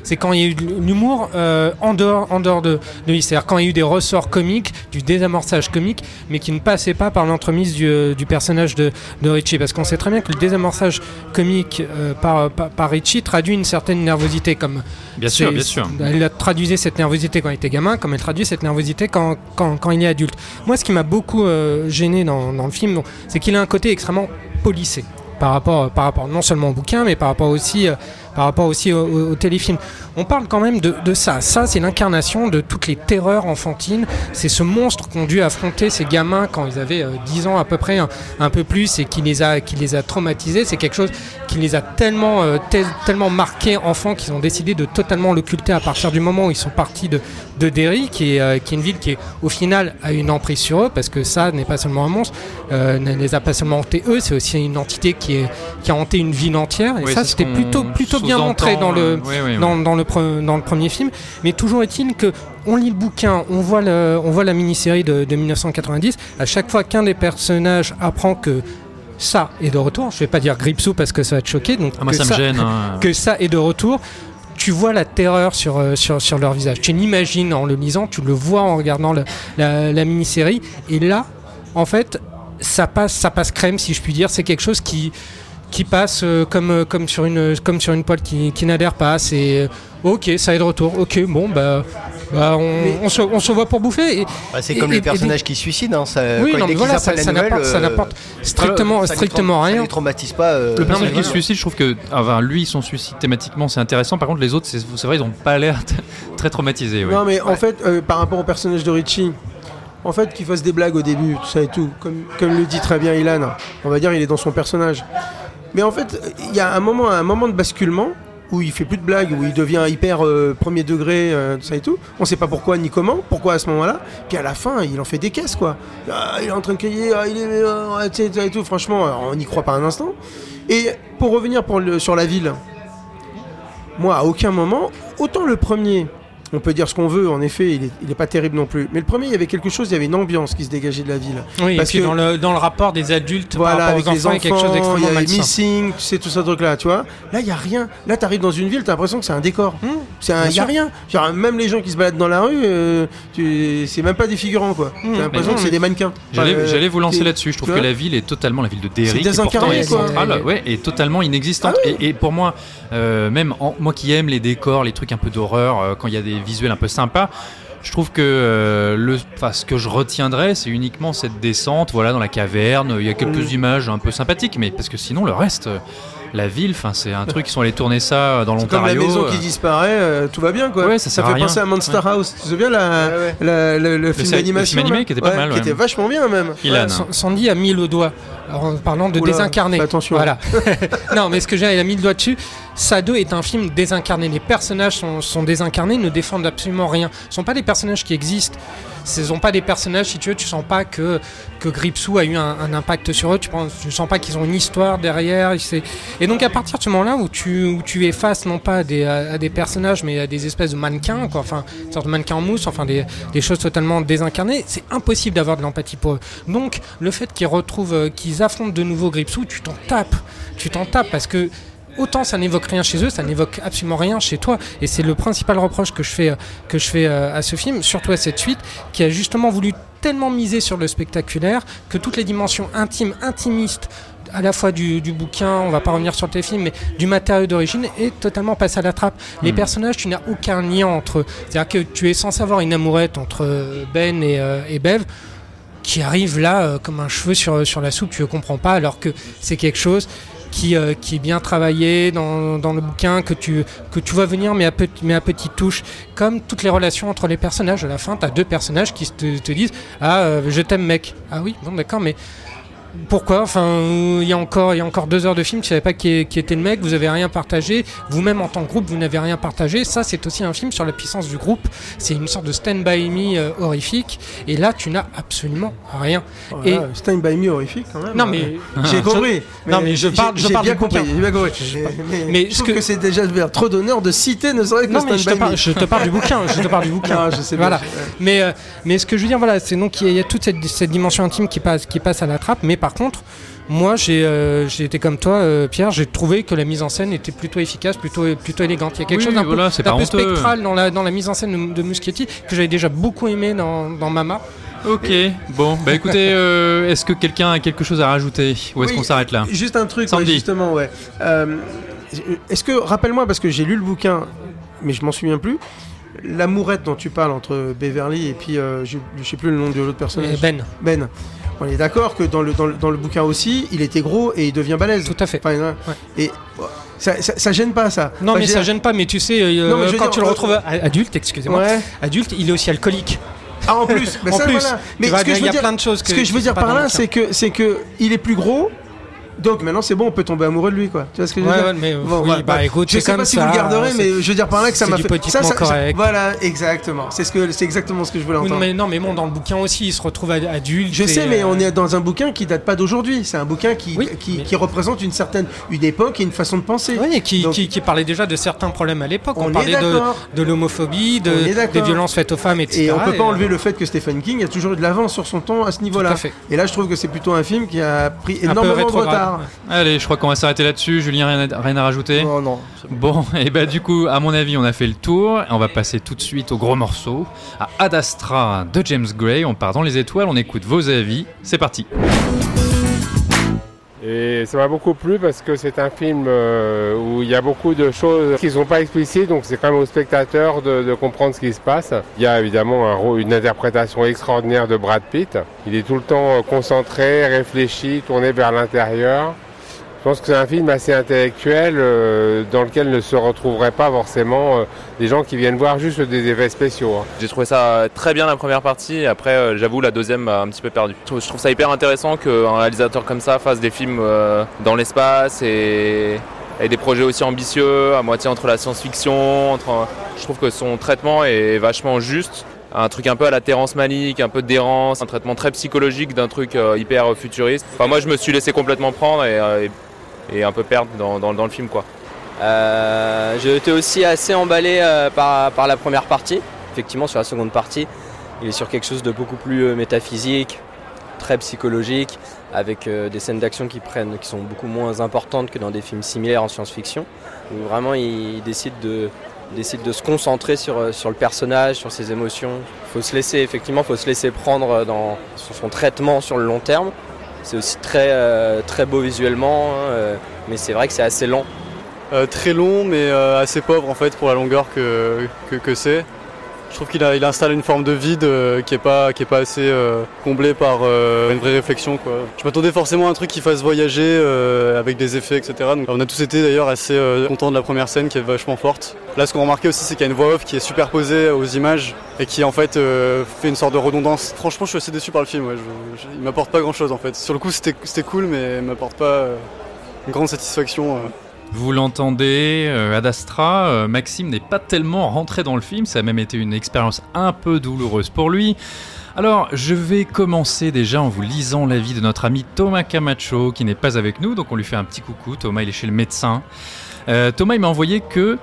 C'est quand il y a eu de l'humour euh, en dehors, en dehors de, de lui. C'est-à-dire quand il y a eu des ressorts comiques, du désamorçage comique, mais qui ne passait pas par l'entremise du, euh, du personnage de, de Richie. Parce qu'on sait très bien que le désamorçage comique euh, par, par, par Richie traduit une certaine nervosité, comme Bien sûr, bien sûr. Elle a traduisait cette nervosité quand il était gamin, comme elle traduit cette nervosité quand, quand, quand il est adulte. Moi, ce qui m'a beaucoup euh, gêné dans, dans le film, c'est qu'il a un côté extrêmement policé par rapport, par rapport non seulement au bouquin, mais par rapport aussi, par rapport aussi au, au- au téléfilm. On parle quand même de, de ça. Ça, c'est l'incarnation de toutes les terreurs enfantines. C'est ce monstre qu'ont dû affronter ces gamins quand ils avaient euh, 10 ans à peu près, un, un peu plus, et qui les a, qui les a traumatisés. C'est quelque chose qui les a tellement, euh, tel- tellement marqués enfants qu'ils ont décidé de totalement l'occulter à partir du moment où ils sont partis de, de Derry, qui est, euh, qui est une ville qui, est, au final, a une emprise sur eux, parce que ça n'est pas seulement un monstre, euh, ne les a pas seulement hantés eux, c'est aussi une entité qui, est, qui a hanté une ville entière. Et Oui, ça, c'était plutôt, plutôt bien montré dans le, euh, oui, dans, dans le, pre- dans le premier film. Mais toujours est-il que on lit le bouquin, on voit, le, on voit la mini-série de, de 1990. À chaque fois qu'un des personnages apprend que ça est de retour, je vais pas dire Gripsou parce que ça va te choquer, donc Ah, moi, que ça me gêne. hein. que ça est de retour, tu vois la terreur sur, euh, sur, sur leur visage. Tu l'imagines en le lisant, tu le vois en regardant le- la, la mini-série. Et là, en fait, ça passe, ça passe crème, si je puis dire. C'est quelque chose qui, qui passe euh, comme, euh, comme, sur une, comme sur une poêle qui, qui n'adhère pas. C'est euh, ok, ça est de retour. Ok, bon, bah. bah, on, on se, on se voit pour bouffer. Et, Bah, c'est comme et- le et- personnage qui se suicide. Hein, ça, Oui, quand non, dès mais qu'ils voilà, ça, n'apporte, euh, strictement, ça les strictement traum- Ça rien. les traumatise pas. euh, Le personnage qui se suicide, je trouve que enfin, lui, son suicide thématiquement, c'est intéressant. Par contre, les autres, c'est c'est vrai, ils ont pas l'air très traumatisés. ouais. Non, mais en fait, euh, par rapport au personnage de Richie, en fait, qu'il fasse des blagues au début, tout ça et tout, comme, comme le dit très bien Ilan, on va dire, il est dans son personnage. Mais en fait, il y a un moment, un moment de basculement où il fait plus de blagues, où il devient hyper euh, premier degré, euh, tout ça et tout. On sait pas pourquoi ni comment, pourquoi à ce moment-là. Puis à la fin, il en fait des caisses, quoi. Ah, il est en train de crier, ah, il est, euh, et tout. Franchement, on n'y croit pas un instant. Et pour revenir sur la ville, moi, à aucun moment, autant le premier, on peut dire ce qu'on veut, en effet, il est, il est pas terrible non plus. Mais le premier, il y avait quelque chose, il y avait une ambiance qui se dégageait de la ville. Oui, Parce et puis que- dans, le, dans le rapport des adultes Voilà, par avec rapport aux les enfants, il y a quelque chose il y d'extrêmement avait malsain. missing, tu sais, tout ça truc là, tu vois. Là, il y a rien. Là, tu arrives dans une ville, tu as l'impression que c'est un décor. Mmh, C'est bien il y a rien. Genre, même les gens qui se baladent dans la rue, euh, tu- c'est même pas des figurants, quoi. Mmh. T'as l'impression Mais que c'est des mannequins. J'allais j'allais vous lancer là-dessus. Je trouve tu que la ville est totalement la ville de Derry, C'est qui pourtant est centrale, ouais, est totalement inexistante. Ah et, pour moi, euh, même moi qui aime les décors, les trucs un peu d'horreur, euh, quand il y a des visuels un peu sympas. Je trouve que euh, le, ce que je retiendrai, c'est uniquement cette descente, voilà, dans la caverne. Il y a quelques images un peu sympathiques, mais parce que sinon le reste, euh, la ville, enfin, c'est un truc. Ils sont allés tourner ça dans C'est comme la l'Ontario. maison euh, qui disparaît, euh, tout va bien quoi. Ouais, ça sert à fait rien. penser à Monster House. Tu te souviens la, Ouais, ouais. la- le, le film le animé qui était pas mal, Qui était vachement bien même. Ilan. Sa- Sandy a mis le doigt en parlant de Oula, désincarné. attention. Voilà. non, mais ce que j'ai, elle a mis le doigt dessus. Sado est un film désincarné. Les personnages sont, sont désincarnés, ne défendent absolument rien. Ce sont pas des personnages qui existent. Ce sont pas des personnages, si tu veux, tu sens pas que, que Gripsou a eu un, impact sur eux. Tu, penses, tu sens pas qu'ils ont une histoire derrière. Et donc, à partir de ce moment-là où tu, où tu es face non pas à des, personnages, mais à des espèces de mannequins, enfin, sorte de mannequins en mousse, enfin, des, des choses totalement désincarnées, c'est impossible d'avoir de l'empathie pour eux. Donc, le fait qu'ils retrouvent, euh, qu'ils affrontent de nouveau Gripsou, tu t'en tapes. Tu t'en tapes parce que autant ça n'évoque rien chez eux, ça n'évoque absolument rien chez toi. Et c'est le principal reproche que je fais, euh, que je fais euh, à ce film, surtout à cette suite, qui a justement voulu tellement miser sur le spectaculaire que toutes les dimensions intimes, intimistes, à la fois du, du bouquin, on va pas revenir sur le téléfilm, mais du matériau d'origine est totalement passé à la trappe. Les Mm. personnages, tu n'as aucun lien entre eux. C'est-à-dire que tu es censé avoir une amourette entre euh, Ben et, euh, et Bev qui arrive là euh, comme un cheveu sur, sur la soupe, tu ne comprends pas, alors que c'est quelque chose qui, euh, qui est bien travaillé dans, dans le bouquin, que tu, que tu vois venir, mais à, pe- mais à petite touche, comme toutes les relations entre les personnages. À la fin, tu as deux personnages qui te, te disent Ah, euh, je t'aime, mec. Ah oui, bon, d'accord, mais pourquoi Enfin, il y a encore, il y a encore deux heures de film, tu savais pas qui, qui était le mec, vous avez rien partagé, vous-même en tant que groupe, vous n'avez rien partagé. Ça, c'est aussi un film sur la puissance du groupe. C'est une sorte de Stand by Me euh, horrifique. Et là, tu n'as absolument rien. et Voilà, Stand by me horrifique quand même. non, mais J'ai compris. Non, mais je parle- je parle bien compris. bien compris. Je- Mais, mais je trouve que- que, c'est déjà trop d'honneur de citer, ne serait-ce que non, Stand mais je te, by parle, me. je te parle du bouquin. Je te parle du bouquin. Non, je sais bien. Voilà. Mais, euh, mais ce que je veux dire, voilà, c'est donc qu'il y a- il y a toute cette, cette dimension intime qui passe, qui passe à la trappe. Mais par contre, moi, j'ai euh, été comme toi, euh, Pierre. J'ai trouvé que la mise en scène était plutôt efficace, plutôt, plutôt élégante. Il y a quelque Oui, chose d'un voilà, peu, spectral dans la, dans la mise en scène de, de Muschietti que j'avais déjà beaucoup aimé dans, dans Mama. Ok, bon, bah écoutez, euh, est-ce que quelqu'un a quelque chose à rajouter Ou est-ce Oui, qu'on s'arrête là Juste un truc, ouais, justement, ouais. Euh, Est-ce que, rappelle-moi, parce que j'ai lu le bouquin, mais je m'en souviens plus, l'amourette dont tu parles entre Beverly et puis, euh, je, je sais plus le nom de l'autre personnage. Ben, Ben. On est d'accord que dans le, dans, le, dans le bouquin aussi, il était gros et il devient balèze. tout à fait. Enfin, hein, Et bon, ça, ça, ça gêne pas ça. Non, Enfin, mais ça dire- gêne pas. Mais tu sais, euh, Non, mais quand dire, tu le retrouves adulte, excusez-moi, Ouais. adulte, il est aussi alcoolique. Ah, en plus, En ça, plus, voilà. Mais ce que il je y veux a dire, plein de choses que ce que je qui veux sont dire pas par là, c'est que c'est que il est plus gros. Donc maintenant c'est bon, on peut tomber amoureux de lui quoi. Tu vois ce que je veux Ouais, dire ouais, mais Bon, oui, voilà. bah écoute, je sais pas si ça, vous le garderez, mais je veux dire par là que ça m'a fait. ça, ça- correct. Voilà, exactement. C'est ce que c'est exactement ce que je voulais Oui, entendre. mais non, mais bon, dans le bouquin aussi, il se retrouve ad- adulte. Je sais, mais euh, on est dans un bouquin qui date pas d'aujourd'hui. C'est un bouquin qui, Oui, qui, mais- qui représente une certaine une époque et une façon de penser. Oui, et qui, Donc- qui, qui parlait déjà de certains problèmes à l'époque. On, parlait de, de l'homophobie, de, des violences faites aux femmes, etc. Et on peut pas euh, enlever le fait que Stephen King a toujours eu de l'avance sur son ton à ce niveau-là. Et là, je trouve que c'est plutôt un film qui a pris énormément de rétrograde. Allez, je crois qu'on va s'arrêter là-dessus. Julien, rien à, rien à rajouter Non, non. bon. Et bah du coup, à mon avis, on a fait le tour. Et on va passer tout de suite au gros morceau, à Ad Astra de James Gray. On part dans les étoiles, on écoute vos avis. C'est parti. Et ça m'a beaucoup plu parce que c'est un film euh, où il y a beaucoup de choses qui ne sont pas explicites, donc c'est quand même au spectateur de, de comprendre ce qui se passe. Il y a évidemment un une interprétation extraordinaire de Brad Pitt. Il est tout le temps euh, concentré, réfléchi, tourné vers l'intérieur. Je pense que c'est un film assez intellectuel euh, dans lequel ne se retrouveraient pas forcément euh, des gens qui viennent voir juste des effets spéciaux. hein. J'ai trouvé ça très bien la première partie, après euh, j'avoue la deuxième m'a un petit peu perdu. Je trouve, ça hyper intéressant qu'un réalisateur comme ça fasse des films euh, dans l'espace et, et des projets aussi ambitieux, à moitié entre la science-fiction, entre... je trouve que son traitement est vachement juste. Un truc un peu à la Terrence Malick, un peu d'errance, un traitement très psychologique d'un truc euh, hyper futuriste. Enfin moi je me suis laissé complètement prendre et, euh, et- et un peu perdre dans, dans- le film quoi. Euh, été aussi assez emballé euh, par, par la première partie. Effectivement, sur la seconde partie, il est sur quelque chose de beaucoup plus euh, métaphysique, très psychologique, avec euh, des scènes d'action qui prennent, qui sont beaucoup moins importantes que dans des films similaires en science-fiction. Où vraiment, il, décide de décide de se concentrer sur, sur le personnage, sur ses émotions. Il faut se laisser, effectivement, faut se laisser prendre dans, son traitement sur le long terme. C'est aussi très, euh, très beau visuellement, hein, euh, mais c'est vrai que c'est assez lent. Euh, très long mais assez pauvre en fait pour la longueur que, que, que c'est. Je trouve qu'il il installe une forme de vide euh, qui est pas, pas assez euh, comblée par euh, une vraie réflexion. Quoi. Je m'attendais forcément à un truc qui fasse voyager avec des effets, etc. Donc, on a tous été d'ailleurs assez contents de la première scène qui est vachement forte. Là, ce qu'on remarquait aussi, c'est qu'il y a une voix off qui est superposée aux images et qui en fait fait une sorte de redondance. Franchement, je suis assez déçu par le film. Ouais. Je- je- il m'apporte pas grand chose en fait. Sur le coup, c'était cool, mais il m'apporte pas une grande satisfaction. Vous l'entendez, euh, Ad Astra, euh, Maxime n'est pas tellement rentré dans le film, ça a même été une expérience un peu douloureuse pour lui. Alors, je vais commencer déjà en vous lisant l'avis de notre ami Thomas Camacho, qui n'est pas avec nous, donc on lui fait un petit coucou. Thomas, il est chez le médecin. Euh, Thomas, il m'a envoyé que,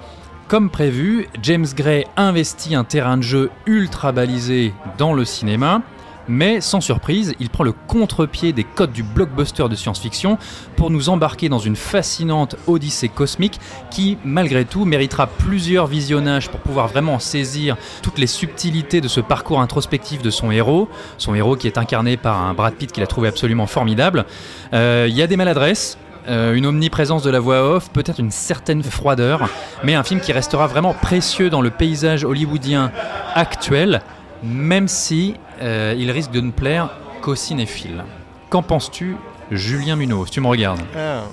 comme prévu, James Gray investit un terrain de jeu ultra balisé dans le cinéma. Mais sans surprise, il prend le contre-pied des codes du blockbuster de science-fiction pour nous embarquer dans une fascinante odyssée cosmique qui, malgré tout, méritera plusieurs visionnages pour pouvoir vraiment saisir toutes les subtilités de ce parcours introspectif de son héros. Son héros qui est incarné par un Brad Pitt qu'il a trouvé absolument formidable. Euh, Il y a des maladresses, euh, une omniprésence de la voix off, peut-être une certaine froideur, mais un film qui restera vraiment précieux dans le paysage hollywoodien actuel, même si euh, il risque de ne plaire qu'aux cinéphiles. Qu'en penses-tu, Julien Munoz Si tu me regardes. Ah.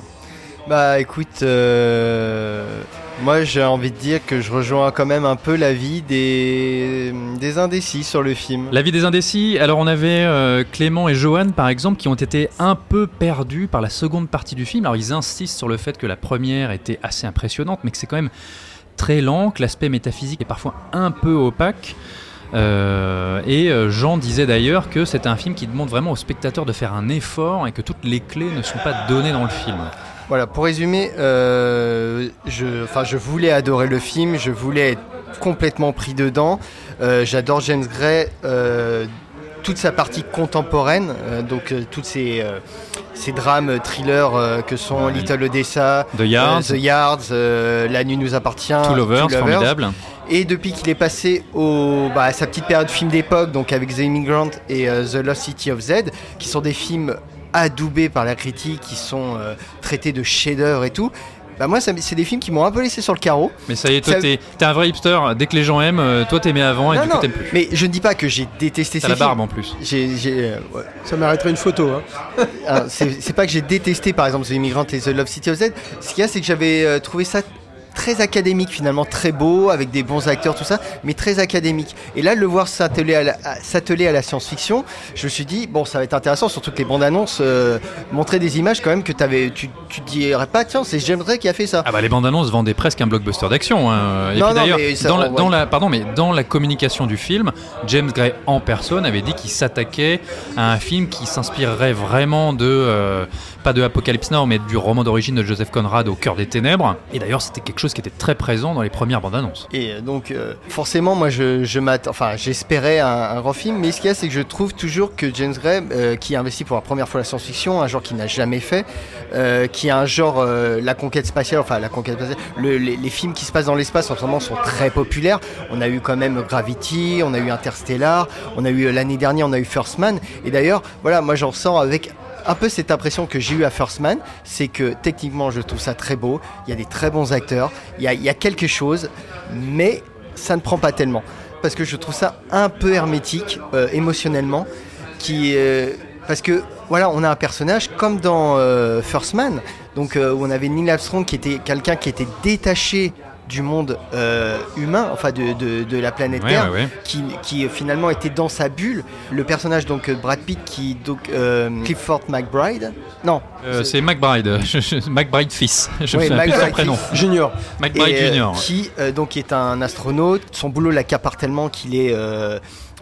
Bah écoute, euh, moi j'ai envie de dire que je rejoins quand même un peu l'avis des, des indécis sur le film. L'avis des indécis, alors on avait euh, Clément et Johan par exemple qui ont été un peu perdus par la seconde partie du film. Alors ils insistent sur le fait que la première était assez impressionnante mais que c'est quand même très lent, que l'aspect métaphysique est parfois un peu opaque. Euh, et euh, Jean disait d'ailleurs que c'est un film qui demande vraiment au spectateur de faire un effort et que toutes les clés ne sont pas données dans le film. Voilà, pour résumer, euh, je, je voulais adorer le film, je voulais être complètement pris dedans. J'adore James Gray, toute sa partie contemporaine, euh, donc euh, toutes ces, euh, ces drames thrillers euh, que sont Little Odessa, The Yards. The Yards, La nuit nous appartient, Two Lovers, Two formidable. Et depuis qu'il est passé au, bah, à sa petite période film d'époque, donc avec The Immigrant et The Lost City of Z, qui sont des films adoubés par la critique, qui sont traités de chefs-d'œuvre et tout. Bah moi, c'est des films qui m'ont un peu laissé sur le carreau. Mais ça y est, toi Ça- t'es t'es un vrai hipster. Dès que les gens aiment, euh, toi t'aimais avant et Non, du coup t'aimes plus. mais je ne dis pas que j'ai détesté T'as ces la barbe films. en plus. J'ai, j'ai, euh, ouais. Ça mériterait une photo. Hein. C'est pas que j'ai détesté par exemple The Immigrant et The Love City of Z. Ce qu'il y a, c'est que j'avais euh, trouvé ça très académique finalement, très beau, avec des bons acteurs, tout ça, mais très académique. Et là, le voir s'atteler à la, science-fiction, je me suis dit, bon, ça va être intéressant, surtout que les bandes annonces euh, montraient des images quand même que t'avais, tu, tu te dirais pas, tiens, c'est James Gray qui a fait ça. Ah bah les bandes annonces vendaient presque un blockbuster d'action. hein. Et Non, puis non, d'ailleurs, mais ça, dans, la- pardon, mais dans la communication du film, James Gray en personne avait dit qu'il s'attaquait à un film qui s'inspirerait vraiment de euh, pas de Apocalypse Now, mais du roman d'origine de Joseph Conrad au cœur des ténèbres. Et d'ailleurs, c'était quelque chose qui était très présent dans les premières bandes annonces. Et euh, donc, euh, forcément, moi, je, je m'att- enfin, j'espérais un, grand film, mais ce qu'il y a, c'est que je trouve toujours que James Gray, euh, qui a investi pour la première fois la science-fiction, un genre qu'il n'a jamais fait, euh, qui a un genre, la conquête spatiale, enfin, la conquête spatiale, le- les, les films qui se passent dans l'espace en ce moment sont très populaires. On a eu quand même Gravity, on a eu Interstellar, on a eu l'année dernière, on a eu First Man, et d'ailleurs, voilà, moi, j'en ressens avec un peu cette impression que j'ai eu à First Man, c'est que techniquement je trouve ça très beau, il y a des très bons acteurs, il y a, quelque chose, mais ça ne prend pas tellement. Parce que je trouve ça un peu hermétique euh, émotionnellement, euh, parce que voilà, on a un personnage comme dans euh, First Man, donc où on avait Neil Armstrong qui était quelqu'un qui était détaché du monde euh, humain, enfin de, de- de la planète Ouais, Terre, ouais, ouais. Qui, qui, euh, finalement était dans sa bulle. Le personnage donc euh, Brad Pitt qui donc euh, Clifford McBride, non, Euh, c'est McBride, McBride fils. Je Oui, souviens plus de son McBride prénom. fils. Junior. McBride Et, Junior. qui donc est un astronaute. Son boulot l'accapare tellement qu'il est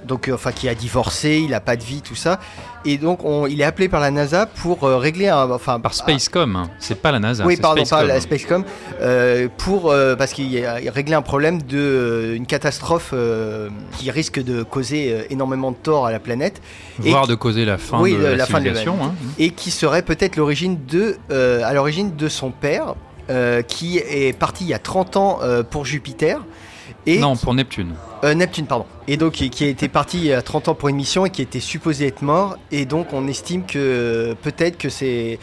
donc euh, enfin qui a divorcé, il a pas de vie, tout ça. Et donc on- il est appelé par la NASA pour euh, régler un enfin Par Spacecom, hein. c'est pas la NASA. oui, c'est pardon, pas Spacecom. la Spacecom, euh, pour euh, parce qu'il a réglait un problème de une catastrophe qui risque de causer énormément de tort à la planète, Voire de causer la fin Oui, de la, fin de civilisation. l'humanité. hein. et qui serait peut-être l'origine de à l'origine de son père, qui est parti il y a 30 ans pour Jupiter. Et Non, pour Neptune. euh, Neptune, pardon. Et donc, qui qui a été parti il y a 30 ans pour une mission et qui était supposé être mort. Et donc, on estime que euh, peut-être que c'est.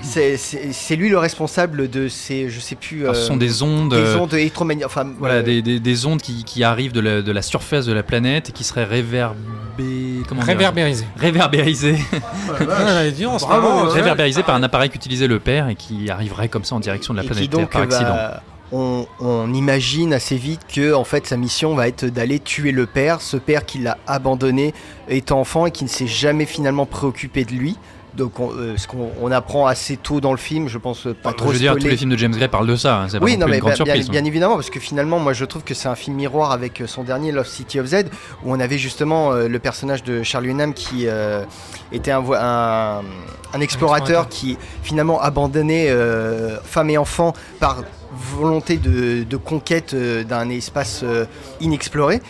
C'est c'est- c'est lui le responsable de ces, je sais plus. Alors, ce sont des ondes, Des euh, ondes électromagnétiques. Enfin, Voilà, euh, des, des- des ondes qui, qui arrivent de la, de la surface de la planète et qui seraient réverbé... comment dire Réverbérisées. Réverbérisées. Ah, ouais. Réverbérisées par un appareil qu'utilisait le père et qui arriverait comme ça en direction de la et planète qui Terre par accident. va- on, on imagine assez vite que en fait sa mission va être d'aller tuer le père, ce père qui l'a abandonné étant enfant et qui ne s'est jamais finalement préoccupé de lui. Donc on, euh, ce qu'on on apprend assez tôt dans le film, je pense euh, pas Je trop veux dire, tous les films de James Gray parlent de ça. hein, C'est pas Oui, non mais grande bien, bien- surprise. hein. bien évidemment, parce que finalement, moi je trouve que c'est un film miroir avec euh, son dernier Lost City of Z, où on avait justement euh, le personnage de Charlie Hunnam qui euh, était un, vo- un, un explorateur explorateur. qui finalement abandonnait femmes et enfants par volonté de, conquête euh, d'un espace euh, inexploré.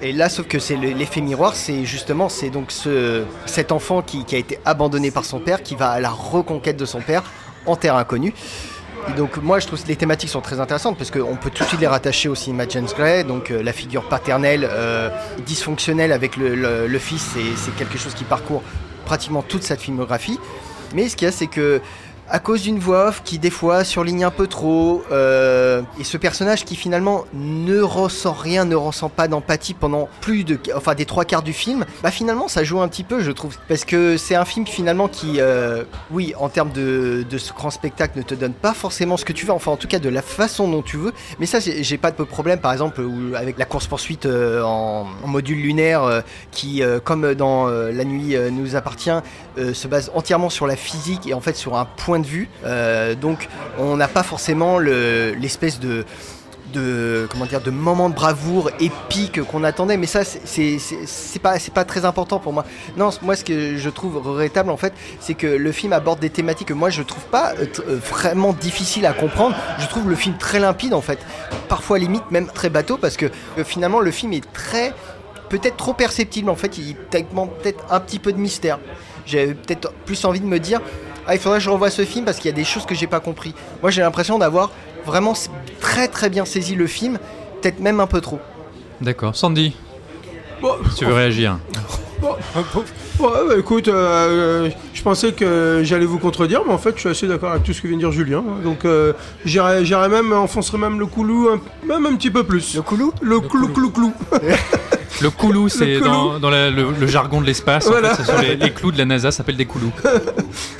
Et là, sauf que c'est le- l'effet miroir, c'est justement c'est donc ce, cet enfant qui, a été abandonné par son père qui va à la reconquête de son père en terre inconnue. Et donc moi je trouve que les thématiques sont très intéressantes parce qu'on peut tout de suite les rattacher au cinéma James Gray, donc euh, la figure paternelle dysfonctionnelle avec le, le- fils, c'est quelque chose qui parcourt pratiquement toute sa filmographie. Mais ce qu'il y a c'est que à cause d'une voix off qui des fois surligne un peu trop, euh, et ce personnage qui finalement ne ressent rien, ne ressent pas d'empathie pendant plus de, enfin des trois quarts du film, bah finalement ça joue un petit peu, je trouve, parce que c'est un film finalement qui, euh, oui, en termes de, de ce grand spectacle, ne te donne pas forcément ce que tu veux, enfin en tout cas de la façon dont tu veux. Mais ça, j'ai pas de problème, par exemple, avec la course poursuite en, en module lunaire, euh, qui, euh, comme dans euh, La nuit euh, nous appartient, euh, se base entièrement sur la physique et en fait sur un point de vue. Euh, donc on n'a pas forcément le- l'espèce de comment dire de moment de bravoure épique qu'on attendait mais ça c'est- pas c'est pas très important pour moi. Non moi ce que je trouve regrettable en fait c'est que le film aborde des thématiques que moi je trouve pas euh, euh, vraiment difficiles à comprendre. Je trouve le film très limpide en fait. Parfois limite même très bateau parce que finalement le film est très peut-être trop perceptible en fait. Il demande peut-être un petit peu de mystère. J'ai peut-être plus envie de me dire ah il faudrait que je revoie ce film parce qu'il y a des choses que j'ai pas compris moi j'ai l'impression d'avoir vraiment très très bien saisi le film peut-être même un peu trop D'accord. Sandy, Bon, tu veux réagir. bon, ouais, bah, écoute, euh, euh, je pensais que j'allais vous contredire, mais en fait, je suis assez d'accord avec tout ce que vient de dire Julien. hein. Donc, euh, j'irais même, enfoncerais même le coulou, un, même un petit peu plus. le coulou? Le clou, clou, clou. Le coulou, c'est dans, dans la- le, le jargon de l'espace. Voilà. En fait, ce sont les, les clous de la NASA s'appellent des coulous.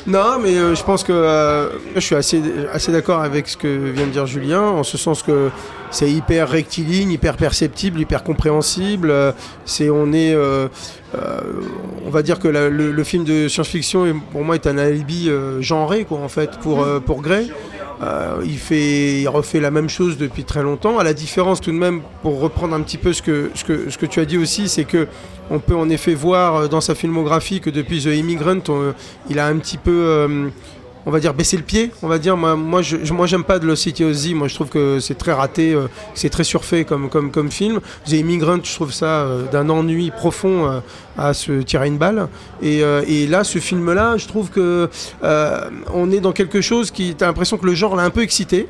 Non, mais euh, je pense que euh, je suis assez, assez d'accord avec ce que vient de dire Julien, en ce sens que c'est hyper rectiligne, hyper perceptible, hyper compréhensible. euh, C'est, on est, on va dire que la- le, le film de science-fiction, pour moi, est un alibi genré, quoi, en fait, pour euh, pour Gray. Euh, il fait, il refait la même chose depuis très longtemps. À la différence, tout de même, pour reprendre un petit peu ce que tu as dit aussi, c'est que on peut en effet voir euh, dans sa filmographie que depuis The Immigrant, on- il a un petit peu, euh, on va dire, baissé le pied. On va dire, moi, moi, je, moi, j'aime pas de City of Z. Moi, je trouve que c'est très raté, euh, c'est très surfait comme, comme, comme film. The Immigrant, je trouve ça euh, d'un ennui profond euh, à se tirer une balle. Et, et là, ce film-là, je trouve que on est dans quelque chose qui, t'as l'impression que le genre l'a un peu excité.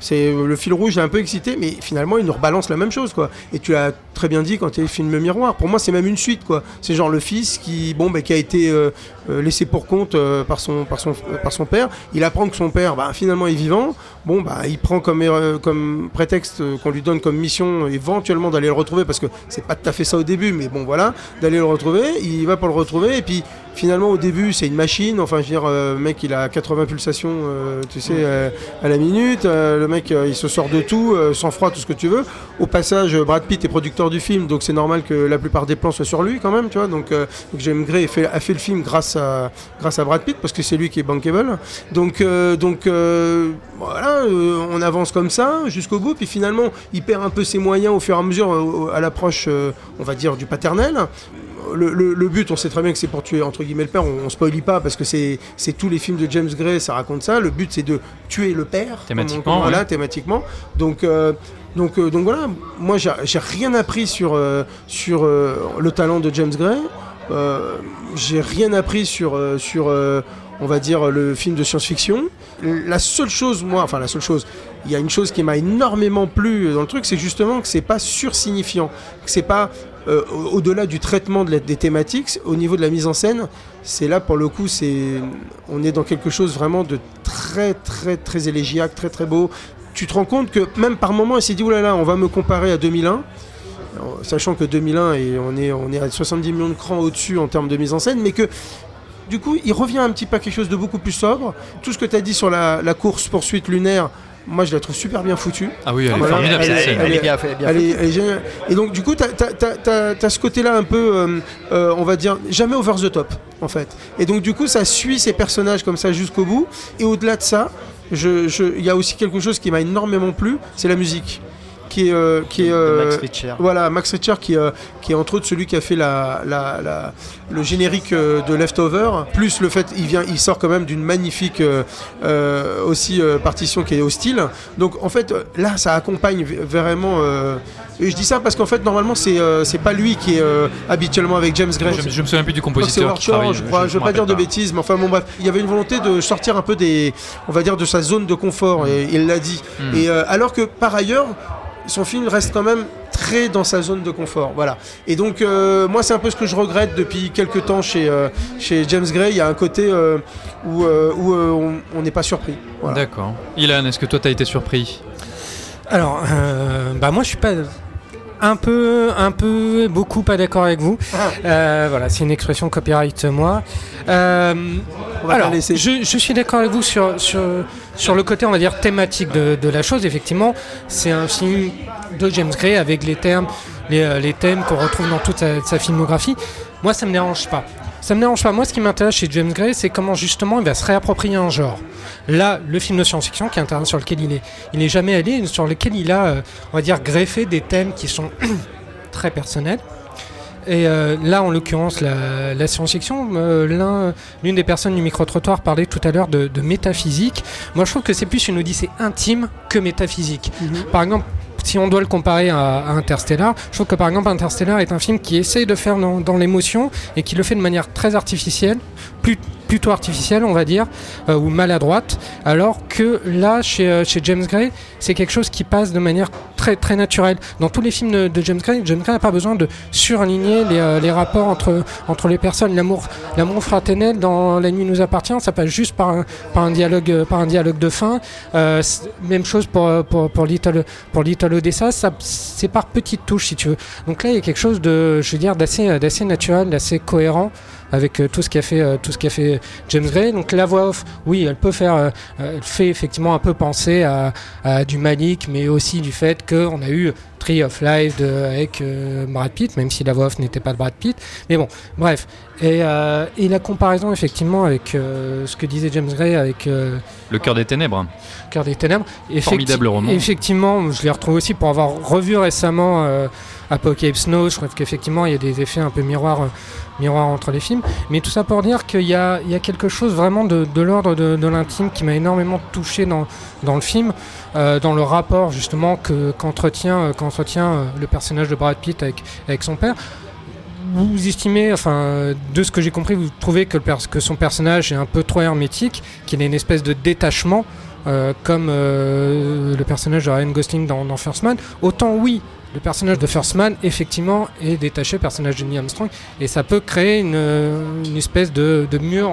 C'est le fil rouge l'a un peu excité, mais finalement il nous rebalance la même chose quoi. Et tu l'as très bien dit quand tu film miroir. Pour moi c'est même une suite quoi. C'est genre le fils qui bon bah, qui a été euh, euh, laissé pour compte euh, par son par son par son père. Il apprend que son père bah, finalement est vivant. Bon bah il prend comme comme prétexte qu'on lui donne comme mission éventuellement d'aller le retrouver parce que c'est pas tout à fait ça au début, mais bon voilà d'aller le retrouver. Il va pour le retrouver et puis finalement au début c'est une machine. Enfin je veux dire euh, le mec il a 80 pulsations euh, tu sais euh, à la minute. Le mec il se sort de tout, sans froid tout ce que tu veux. Au passage Brad Pitt est producteur du film donc c'est normal que la plupart des plans soient sur lui quand même tu vois. Donc, donc James Gray a fait, a fait le film grâce à grâce à Brad Pitt parce que c'est lui qui est bankable. Donc donc voilà on avance comme ça jusqu'au bout puis finalement il perd un peu ses moyens au fur et à mesure à l'approche on va dire du paternel le, le- le but, on sait très bien que c'est pour tuer entre guillemets le père. On, on spoilie pas parce que c'est tous les films de James Gray, ça raconte ça. Le but, c'est de tuer le père. Thématiquement, Comme on- voilà, thématiquement. Donc euh, donc euh, donc voilà. Moi, j'ai rien appris sur euh, sur le talent de James Gray. J'ai rien appris sur sur on va dire le film de science-fiction. La seule chose, moi, enfin la seule chose, il y a une chose qui m'a énormément plu dans le truc, c'est justement que c'est pas sursignifiant, que c'est pas euh, au- au-delà du traitement des thématiques, au niveau de la mise en scène, c'est là pour le coup, c'est on est dans quelque chose vraiment de très très très élégiaque, très très beau. Tu te rends compte que même par moment, il s'est dit oulala, on va me comparer à 2001. Alors, Sachant que 2001 et on est on est à 70 millions de crans au-dessus en termes de mise en scène, mais que du coup, il revient un petit peu à quelque chose de beaucoup plus sobre. Tout ce que tu as dit sur la, la course-poursuite lunaire, moi je la trouve super bien foutue. Ah oui, elle est Voilà. formidable cette Elle est- scène. Elle est bien faite, bien Elle est, faite. elle est géniale. Et donc, du coup, tu as, ce côté-là un peu, euh, euh, on va dire, jamais over the top, en fait. Et donc, du coup, ça suit ces personnages comme ça jusqu'au bout. Et au-delà de ça, je- je- il y a aussi quelque chose qui m'a énormément plu, c'est la musique. Qui est, euh, qui est, De Max euh, voilà, Max Richter qui, euh, qui est entre autres celui qui a fait la, la- la- le générique euh, de Leftover, plus le fait il vient, il sort quand même d'une magnifique euh, euh, aussi euh, partition qui est hostile. Donc en fait là ça accompagne vraiment. euh, et je dis ça parce qu'en fait normalement c'est euh, c'est pas lui qui est euh, habituellement avec James Gray. Je, je me souviens plus du compositeur qui Warshore, travaille. je crois, je, veux pas dire de bêtises, mais enfin bon bref, il y avait une volonté de sortir un peu des, on va dire de sa zone de confort, et il l'a dit. Mm. Et euh, alors que par ailleurs, son film reste quand même très dans sa zone de confort. Voilà. Et donc, euh, moi, c'est un peu ce que je regrette depuis quelques temps chez, euh, chez James Gray. Il y a un côté euh, où, euh, où euh, on- n'est pas surpris. Voilà. D'accord. Ilan, est-ce que toi t'as été surpris? Alors, euh, bah moi je suis pas un peu, un peu, beaucoup pas d'accord avec vous. Euh, voilà, c'est une expression copyright moi. Euh, On va alors, je, je suis d'accord avec vous sur, sur, sur le côté, on va dire, thématique de, la chose. Effectivement, c'est un film de James Gray avec les termes, les, euh, thèmes qu'on retrouve dans toute sa, filmographie. Moi, ça me dérange pas. Ça me dérange pas. Moi, ce qui m'intéresse chez James Gray, c'est comment justement il va se réapproprier un genre. Là, le film de science-fiction, qui terrain sur lequel il est, il est jamais allé, sur lequel il a, euh, on va dire, greffé des thèmes qui sont très personnels. Et euh, là, en l'occurrence, la, la science-fiction, euh, l'un- l'une des personnes du micro-trottoir parlait tout à l'heure de, de métaphysique. Moi, je trouve que c'est plus une odyssée intime que métaphysique. Par exemple, si on doit le comparer à, à Interstellar, je trouve que par exemple Interstellar est un film qui essaye de faire dans, dans l'émotion et qui le fait de manière très artificielle, plutôt artificielle on va dire, euh, ou maladroite, alors que là chez, euh, chez James Gray c'est quelque chose qui passe de manière très très naturelle. Dans tous les films de, James Gray, James Gray n'a pas besoin de surligner les, euh, rapports entre, entre les personnes. L'amour fraternel dans La nuit nous appartient, ça passe juste par un, par un, dialogue, par un dialogue de fin. Même chose pour, pour, pour Little, pour Odessa, c'est par petites touches si tu veux. Donc là il y a quelque chose de, je veux dire, d'assez naturel, d'assez cohérent avec euh, tout ce qu'a fait euh, tout ce qu'a fait James Gray. Donc la voix off, oui, elle peut faire, euh, euh, elle fait effectivement un peu penser à, à du Malik, mais aussi du fait qu'on a eu Tree of Life de- avec euh, Brad Pitt, même si la voix off n'était pas de Brad Pitt. Mais bon, bref. Et, euh, et la comparaison effectivement avec euh, ce que disait James Gray avec Le cœur des ténèbres. Cœur des ténèbres. Effecti- Formidable roman. Effectivement, je l'ai retrouvé aussi pour avoir revu récemment Apocalypse Now. Je trouve qu'effectivement, il y a des effets un peu miroirs, miroirs entre les films. Mais tout ça pour dire qu'il y a, il y a quelque chose vraiment de, l'ordre de, l'intime qui m'a énormément touché dans, dans le film, dans le rapport justement que, qu'entretient, qu'entretient euh, le personnage de Brad Pitt avec, avec son père. Vous estimez, enfin, de ce que j'ai compris, vous trouvez que, que son personnage est un peu trop hermétique, qu'il a une espèce de détachement, euh, comme euh, le personnage de Ryan Gosling dans, dans First Man. Autant oui, le personnage de First Man, effectivement, est détaché, le personnage de Neil Armstrong, et ça peut créer une, espèce de, mur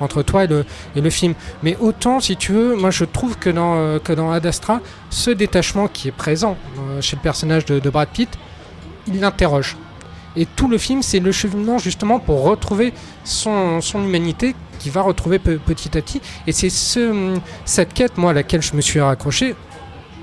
entre, toi et le, film. Mais autant, si tu veux, moi je trouve que dans, euh, que Ad Astra, ce détachement qui est présent euh, chez le personnage de, Brad Pitt, il l'interroge. Et tout le film, c'est le cheminement justement pour retrouver son, humanité qu'il va retrouver pe- petit à petit. Et c'est ce, cette quête, moi, à laquelle je me suis raccroché,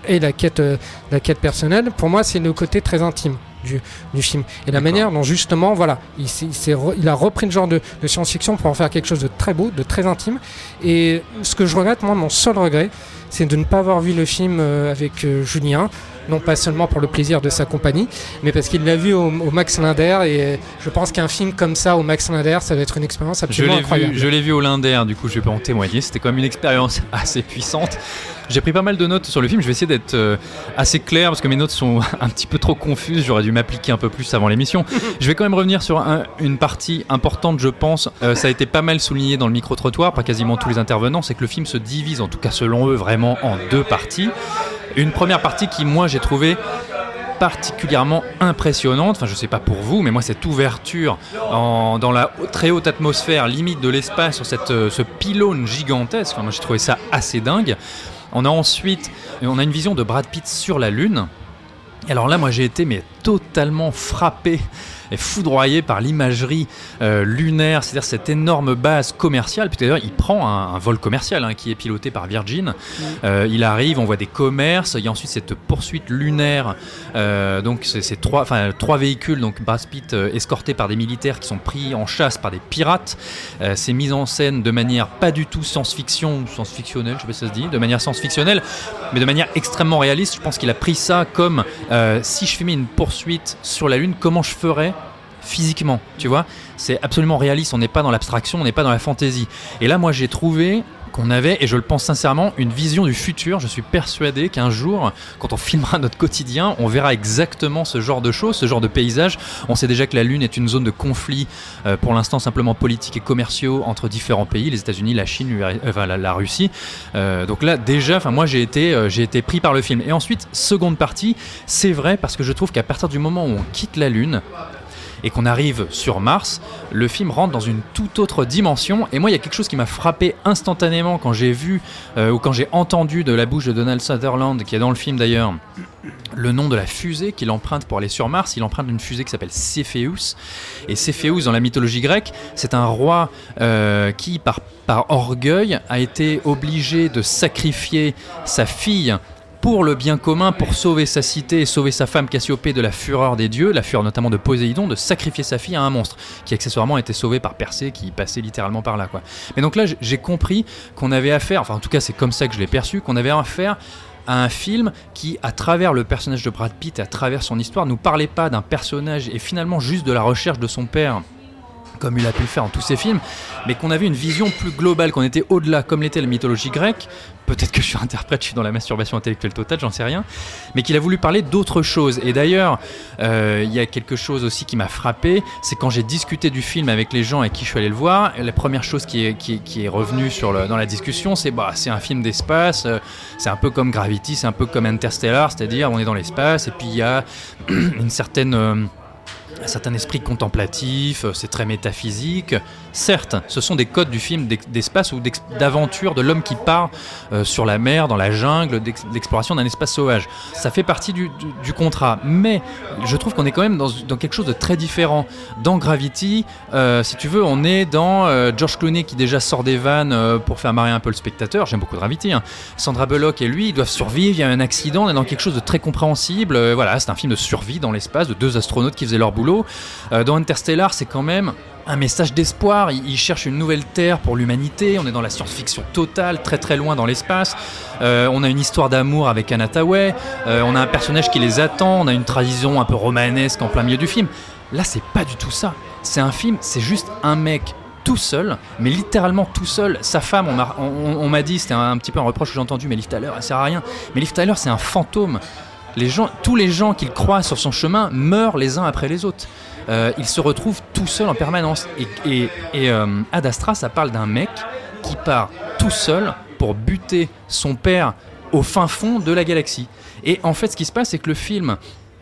et la quête, euh, la quête personnelle, pour moi, c'est le côté très intime du, du film. Et la manière dont, justement, voilà, il, s'est- il s'est re- il a repris le genre de, de science-fiction pour en faire quelque chose de très beau, de très intime. Et ce que je regrette, moi, mon seul regret, c'est de ne pas avoir vu le film euh, avec euh, Julien, non pas seulement pour le plaisir de sa compagnie, mais parce qu'il l'a vu au, au Max Linder et je pense qu'un film comme ça au Max Linder, ça va être une expérience Je absolument l'ai incroyable. vu, je l'ai vu au Linder, du coup je vais pas en témoigner. C'était quand même une expérience assez puissante. J'ai pris pas mal de notes sur le film. Je vais essayer d'être euh, assez clair parce que mes notes sont un petit peu trop confuses. J'aurais dû m'appliquer un peu plus avant l'émission. je vais quand même revenir sur un- une partie importante, je pense. Euh, ça a été pas mal souligné dans le micro trottoir par quasiment tous les intervenants. C'est que le film se divise, en tout cas selon eux, vraiment en deux parties. Une première partie qui, moi, j'ai trouvé particulièrement impressionnante. Enfin, je sais pas pour vous, mais moi, cette ouverture en- dans la très haute atmosphère, limite de l'espace, sur cette, euh, ce pylône gigantesque, enfin, moi, j'ai trouvé ça assez dingue. On a ensuite, on a une vision de Brad Pitt sur la Lune. Et alors là, moi, j'ai été mais totalement frappé et foudroyé par l'imagerie euh, lunaire, c'est-à-dire cette énorme base commerciale. Puis d'ailleurs, il prend un, un vol commercial hein, qui est piloté par Virgin. Euh, il arrive, on voit des commerces. Il y a ensuite cette poursuite lunaire. Euh, donc c'est trois, enfin trois véhicules. Donc Brad Pitt escorté par des militaires qui sont pris en chasse par des pirates. C'est mis en scène de manière pas du tout science-fiction, science-fictionnelle, je sais pas si ça se dit, de manière science-fictionnelle, mais de manière extrêmement réaliste. Je pense qu'il a pris ça comme si je filmais une poursuite sur la Lune, comment je ferais physiquement, tu vois C'est absolument réaliste, on n'est pas dans l'abstraction, on n'est pas dans la fantaisie. Et là, moi, j'ai trouvé qu'on avait, et je le pense sincèrement, une vision du futur. Je suis persuadé qu'un jour, quand on filmera notre quotidien, on verra exactement ce genre de choses, ce genre de paysage. On sait déjà que la Lune est une zone de conflit, euh, pour l'instant simplement politiques et commerciaux entre différents pays, les États-Unis, la Chine, l'UR- enfin, la, Russie. Euh, donc là, déjà, moi j'ai été, euh, j'ai été pris par le film. Et ensuite, seconde partie, c'est vrai parce que je trouve qu'à partir du moment où on quitte la Lune, et qu'on arrive sur Mars, le film rentre dans une toute autre dimension. Et moi, il y a quelque chose qui m'a frappé instantanément quand j'ai vu euh, ou quand j'ai entendu de la bouche de Donald Sutherland, qui est dans le film d'ailleurs, le nom de la fusée qu'il emprunte pour aller sur Mars. Il emprunte une fusée qui s'appelle Cepheus. Et Cepheus, dans la mythologie grecque, c'est un roi euh, qui, par, par orgueil, a été obligé de sacrifier sa fille pour le bien commun, pour sauver sa cité et sauver sa femme Cassiopée de la fureur des dieux, la fureur notamment de Poséidon, de sacrifier sa fille à un monstre, qui accessoirement a été sauvé par Persée, qui passait littéralement par là. Quoi. Mais donc là, j'ai compris qu'on avait affaire, enfin en tout cas c'est comme ça que je l'ai perçu, qu'on avait affaire à un film qui, à travers le personnage de Brad Pitt à travers son histoire, nous parlait pas d'un personnage et finalement juste de la recherche de son père comme il a pu le faire en tous ses films, mais qu'on avait une vision plus globale, qu'on était au-delà, comme l'était la mythologie grecque. Peut-être que je suis interprète, je suis dans la masturbation intellectuelle totale, j'en sais rien, mais qu'il a voulu parler d'autre chose. Et d'ailleurs, euh, il y a quelque chose aussi qui m'a frappé, c'est quand j'ai discuté du film avec les gens avec qui je suis allé le voir, la première chose qui est, revenue dans la discussion, c'est bah, c'est un film d'espace, euh, c'est un peu comme Gravity, c'est un peu comme Interstellar, c'est-à-dire on est dans l'espace, et puis il y a une certaine... euh, un certain esprit contemplatif, euh, c'est très métaphysique. Certes, ce sont des codes du film d'espace ou d'aventure de l'homme qui part euh, sur la mer, dans la jungle, d'ex- d'exploration d'un espace sauvage. Ça fait partie du, contrat. Mais je trouve qu'on est quand même dans, quelque chose de très différent. Dans Gravity, euh, si tu veux, on est dans George Clooney qui déjà sort des vannes pour faire marrer un peu le spectateur. J'aime beaucoup Gravity. hein. Sandra Bullock et lui, ils doivent survivre. Il y a un accident, on est dans quelque chose de très compréhensible. Voilà, c'est un film de survie dans l'espace de deux astronautes qui faisaient leur Euh, dans Interstellar, c'est quand même un message d'espoir. Ils cherchent une nouvelle Terre pour l'humanité. On est dans la science-fiction totale, très très loin dans l'espace. Euh, on a une histoire d'amour avec Anna Tawai. Euh, on a un personnage qui les attend. On a une tradition un peu romanesque en plein milieu du film. Là, c'est pas du tout ça. C'est un film, c'est juste un mec tout seul, mais littéralement tout seul. Sa femme, on m'a dit, c'était un, un petit peu un reproche que j'ai entendu, mais Liv Tyler, elle sert à rien. Mais Liv Tyler, c'est un fantôme. Tous les gens qu'il croise sur son chemin meurent les uns après les autres. Euh, il se retrouve tout seul en permanence. Et, et, euh, ça parle d'un mec qui part tout seul pour buter son père au fin fond de la galaxie. Et en fait, ce qui se passe, c'est que le film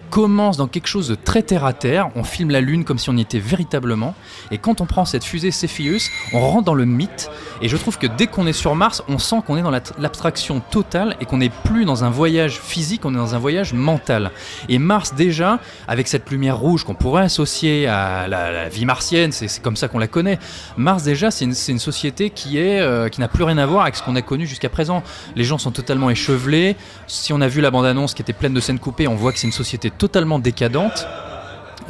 commence dans quelque chose de très terre à terre. On filme la Lune comme si on y était véritablement. Et quand on prend cette fusée Cepheus, on rentre dans le mythe. Et je trouve que dès qu'on est sur Mars, on sent qu'on est dans la- l'abstraction totale et qu'on n'est plus dans un voyage physique, on est dans un voyage mental. Et Mars, déjà, avec cette lumière rouge qu'on pourrait associer à la, vie martienne, c'est comme ça qu'on la connaît. Mars, déjà, c'est une, société qui euh, qui n'a plus rien à voir avec ce qu'on a connu jusqu'à présent. Les gens sont totalement échevelés. Si on a vu la bande-annonce qui était pleine de scènes coupées, on voit que c'est une société totalement décadente.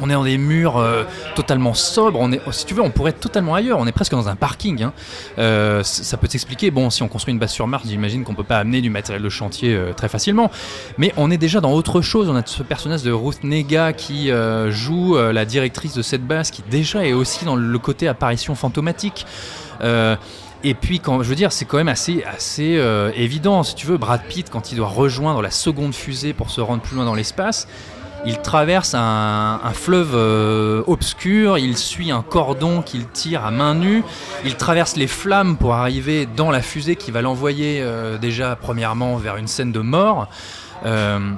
On est dans des murs euh, totalement sobres. On est, si tu veux, on pourrait être totalement ailleurs. On est presque dans un parking. hein. Euh, ça peut s'expliquer. Bon, si on construit une base sur Mars, j'imagine qu'on peut pas amener du matériel de chantier euh, très facilement. Mais on est déjà dans autre chose. On a ce personnage de Ruth Nega qui joue la directrice de cette base, qui déjà est aussi dans le côté apparition fantomatique. Et puis, quand, je veux dire, c'est quand même assez, assez évident. Si tu veux, Brad Pitt, quand il doit rejoindre la seconde fusée pour se rendre plus loin dans l'espace, il traverse un, fleuve euh, obscur, il suit un cordon qu'il tire à main nue, il traverse les flammes pour arriver dans la fusée qui va l'envoyer euh, déjà premièrement vers une scène de mort. Euh,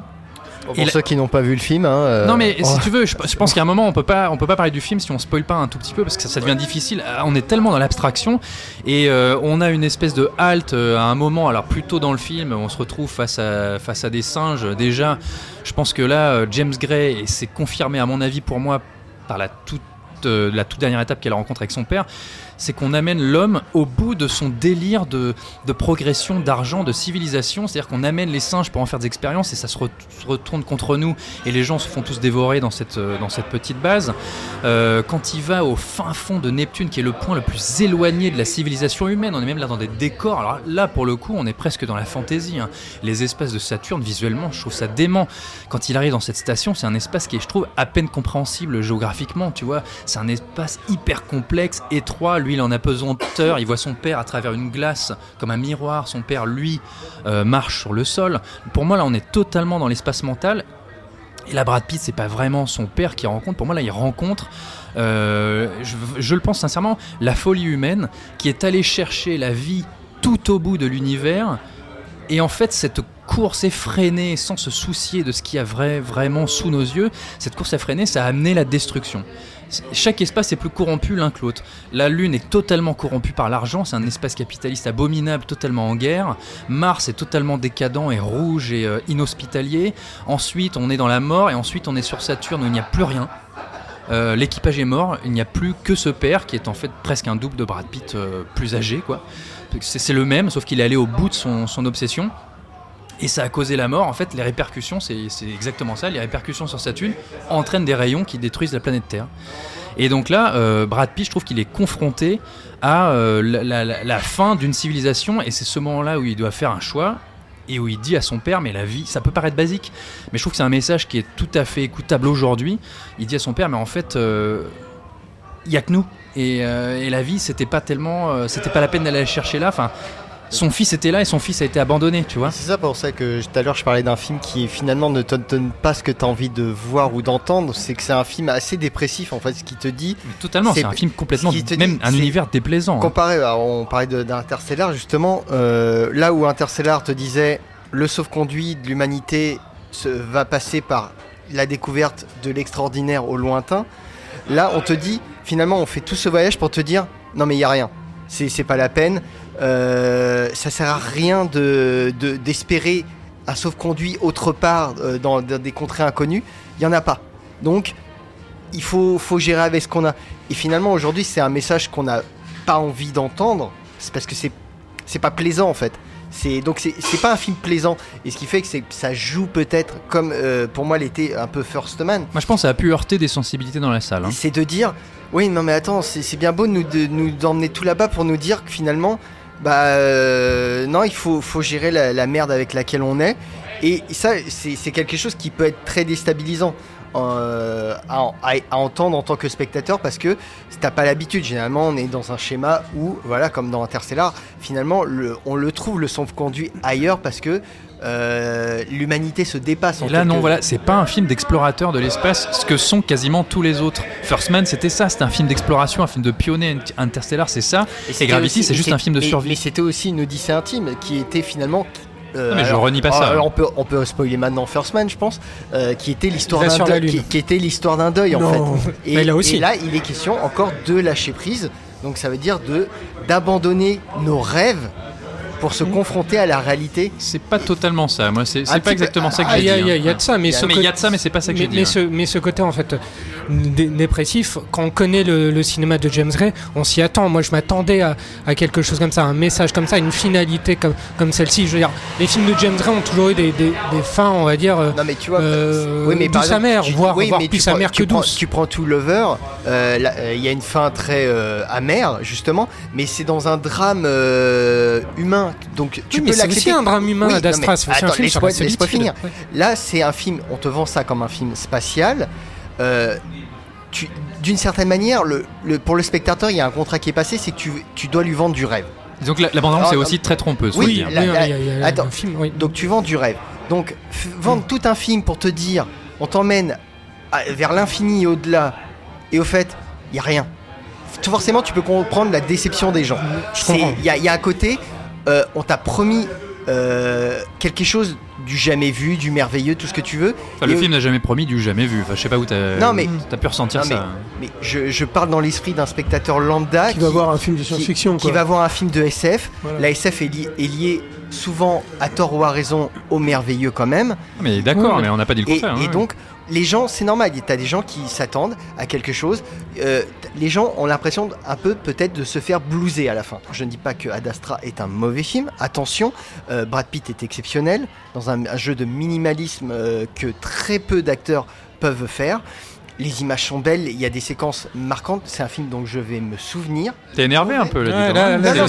Pour ceux qui n'ont pas vu le film. hein, euh, non mais si oh. tu veux, je, je pense qu'à un moment on peut pas on peut pas parler du film si on spoil pas un tout petit peu parce que ça, ça devient difficile. Euh, On est tellement dans l'abstraction et euh, on a une espèce de halte à un moment. Alors plus tôt dans le film, on se retrouve face à face à des singes. Déjà, je pense que là James Gray et c'est confirmé à mon avis pour moi par la toute la toute dernière étape qu'elle rencontre avec son père, c'est qu'on amène l'homme au bout de son délire de, de progression, d'argent, de civilisation. C'est-à-dire qu'on amène les singes pour en faire des expériences et ça se, re- se retourne contre nous et les gens se font tous dévorer dans cette, euh, dans cette petite base. Euh, quand il va au fin fond de Neptune, qui est le point le plus éloigné de la civilisation humaine, on est même là dans des décors. Alors là, pour le coup, on est presque dans la fantaisie. hein. Les espaces de Saturne, visuellement, je trouve ça dément. Quand il arrive dans cette station, c'est un espace qui est, je trouve, à peine compréhensible géographiquement, tu vois. C'est un espace hyper complexe, étroit. Lui il en a pesanteur, il voit son père à travers une glace comme un miroir, son père lui euh, marche sur le sol. Pour moi là on est totalement dans l'espace mental. Et là Brad Pitt c'est pas vraiment son père qui rencontre, pour moi là il rencontre, euh, je, je le pense sincèrement, la folie humaine qui est allée chercher la vie tout au bout de l'univers. Et en fait, cette course effrénée, sans se soucier de ce qu'il y a vrai, vraiment sous nos yeux, cette course effrénée, ça a amené la destruction. Chaque espace est plus corrompu l'un que l'autre. La Lune est totalement corrompue par l'argent, c'est un espace capitaliste abominable, totalement en guerre. Mars est totalement décadent et rouge et euh, inhospitalier. Ensuite, on est dans la mort et ensuite on est sur Saturne où il n'y a plus rien. Euh, L'équipage est mort, il n'y a plus que ce père qui est en fait presque un double de Brad Pitt euh, plus âgé, quoi. C'est le même, sauf qu'il est allé au bout de son obsession. Et ça a causé la mort. En fait, les répercussions, c'est exactement ça. Les répercussions sur Saturne entraînent des rayons qui détruisent la planète Terre. Et donc là, euh, Brad Pitt, je trouve qu'il est confronté à euh, la, fin d'une civilisation. Et c'est ce moment-là où il doit faire un choix. Et où il dit à son père, mais la vie, ça peut paraître basique, mais je trouve que c'est un message qui est tout à fait écoutable aujourd'hui. Il dit à son père, mais en fait, euh, il y a que nous. Et, euh, et la vie, c'était pas tellement, c'était pas la peine d'aller chercher là. Enfin, son fils était là et son fils a été abandonné, tu vois. C'est ça pour ça que tout à l'heure je parlais d'un film qui finalement ne te donne pas ce que tu as envie de voir ou d'entendre. C'est que c'est un film assez dépressif en fait, ce qui te dit. totalement, c'est un film complètement- te même un univers déplaisant, hein. Comparé, on parlait d'Interstellar justement, euh, là où Interstellar te disait le sauf-conduit de l'humanité va passer par la découverte de l'extraordinaire au lointain. Là, on te dit, finalement, on fait tout ce voyage pour te dire, non mais il y a rien, c'est pas la peine, euh, ça sert à rien de de- d'espérer un sauf-conduit autre part euh, dans, dans des contrées inconnues, il y en a pas. Donc, il faut, faut gérer avec ce qu'on a. Et finalement, aujourd'hui, c'est un message qu'on n'a pas envie d'entendre, c'est parce que c'est c'est pas plaisant en fait. C'est donc c'est pas un film plaisant et ce qui fait que c'est ça joue peut-être comme euh, pour moi l'était un peu First Man. Moi, je pense que ça a pu heurter des sensibilités dans la salle. hein. C'est de dire, oui, non mais attends, c'est c'est bien beau de nous, de nous emmener tout là-bas pour nous dire que finalement, bah euh, non, il faut, gérer la, merde avec laquelle on est. Et ça, c'est quelque chose qui peut être très déstabilisant euh, à, entendre en tant que spectateur parce que t'as pas l'habitude. Généralement, on est dans un schéma où, voilà, comme dans Interstellar, finalement, le- on le trouve le sauf-conduit ailleurs parce que euh, l'humanité se dépasse. en Et là, non, quelque- voilà, c'est pas un film d'explorateur de l'espace, ce que sont quasiment tous les autres. First Man, c'était ça, c'était un film d'exploration, un film de pionnier. Interstellar, c'est ça. Et, c'était Gravity, c'est juste et un film de survie. Mais c'était aussi une odyssée intime qui était finalement. euh, Non, mais je alors- renie pas ça. alors on peut on peut spoiler maintenant First Man, je pense, euh, qui était l'histoire d'un deuil, qui, était l'histoire d'un deuil en fait. Et, Mais là aussi. et là, il est question encore de lâcher prise. Donc ça veut dire de d'abandonner nos rêves pour se confronter à la réalité. C'est pas totalement ça. Moi, c'est pas exactement ça que Ah, j'ai Il y, a- dit. il y a- hein. il y a de ça, mais, il côté- y a de ça, mais c'est pas ça que j'ai dit. mais hein. ce, mais ce côté en fait dé- dépressif, quand on connaît le, le cinéma de James Gray, on s'y attend. Moi, je m'attendais à, à quelque chose comme ça, un message comme ça, une finalité comme, comme celle-ci. Je veux dire, les films de James Gray ont toujours eu des, des- des fins, on va dire, euh, Non mais tu vois, euh, oui, mais douce amère, voire, oui, voire mais plus amère que douce. Tu prends tout Lover, euh, euh, il y a une fin très euh, amère justement, mais c'est dans un drame euh, humain, donc tu Oui, peux c'est l'accepter. aussi un drame humain, Oui, Ad non, Astra, mais c'est un film sur la solitude. finir. Ouais. Là, c'est un film, on te vend ça comme un film spatial. euh, D'une certaine manière, le, le- pour le spectateur, il y a un contrat qui est passé, c'est que tu, tu dois lui vendre du rêve. Donc la, la bande-annonce Alors, est aussi très trompeuse. Oui, la- la- a- attends, un film, oui. donc tu vends du rêve. Donc vendre tout un film pour te dire, on t'emmène vers l'infini et au-delà, et au fait, il y a rien. Forcément, tu peux comprendre la déception des gens. C'est-. Il y, y a un côté, euh, on t'a promis euh, quelque chose du jamais vu, du merveilleux, tout ce que tu veux. Enfin, le Et- film n'a jamais promis du jamais vu. Enfin, je sais pas où t'as Non, mais- t'as pu ressentir Non, ça. mais je, je parle dans l'esprit d'un spectateur lambda Qui va voir un film de science-fiction, Qui, va voir un film de SF. Voilà. La SF est, li- est liée souvent, à tort ou à raison, au merveilleux quand même. Mais d'accord, Oui, mais on n'a pas dit le Et, contraire. et hein. donc, les gens, c'est normal. T'as des gens qui s'attendent à quelque chose. Euh, les gens ont l'impression un peu peut-être de se faire blouser à la fin. Je ne dis pas que Ad Astra est un mauvais film. Attention, euh, Brad Pitt est exceptionnel dans un, un jeu de minimalisme euh, que très peu d'acteurs peuvent faire. Les images sont belles, il y a des séquences marquantes. C'est un film dont je vais me souvenir. T'es énervé un peu là. Ouais, dis donc, là, là,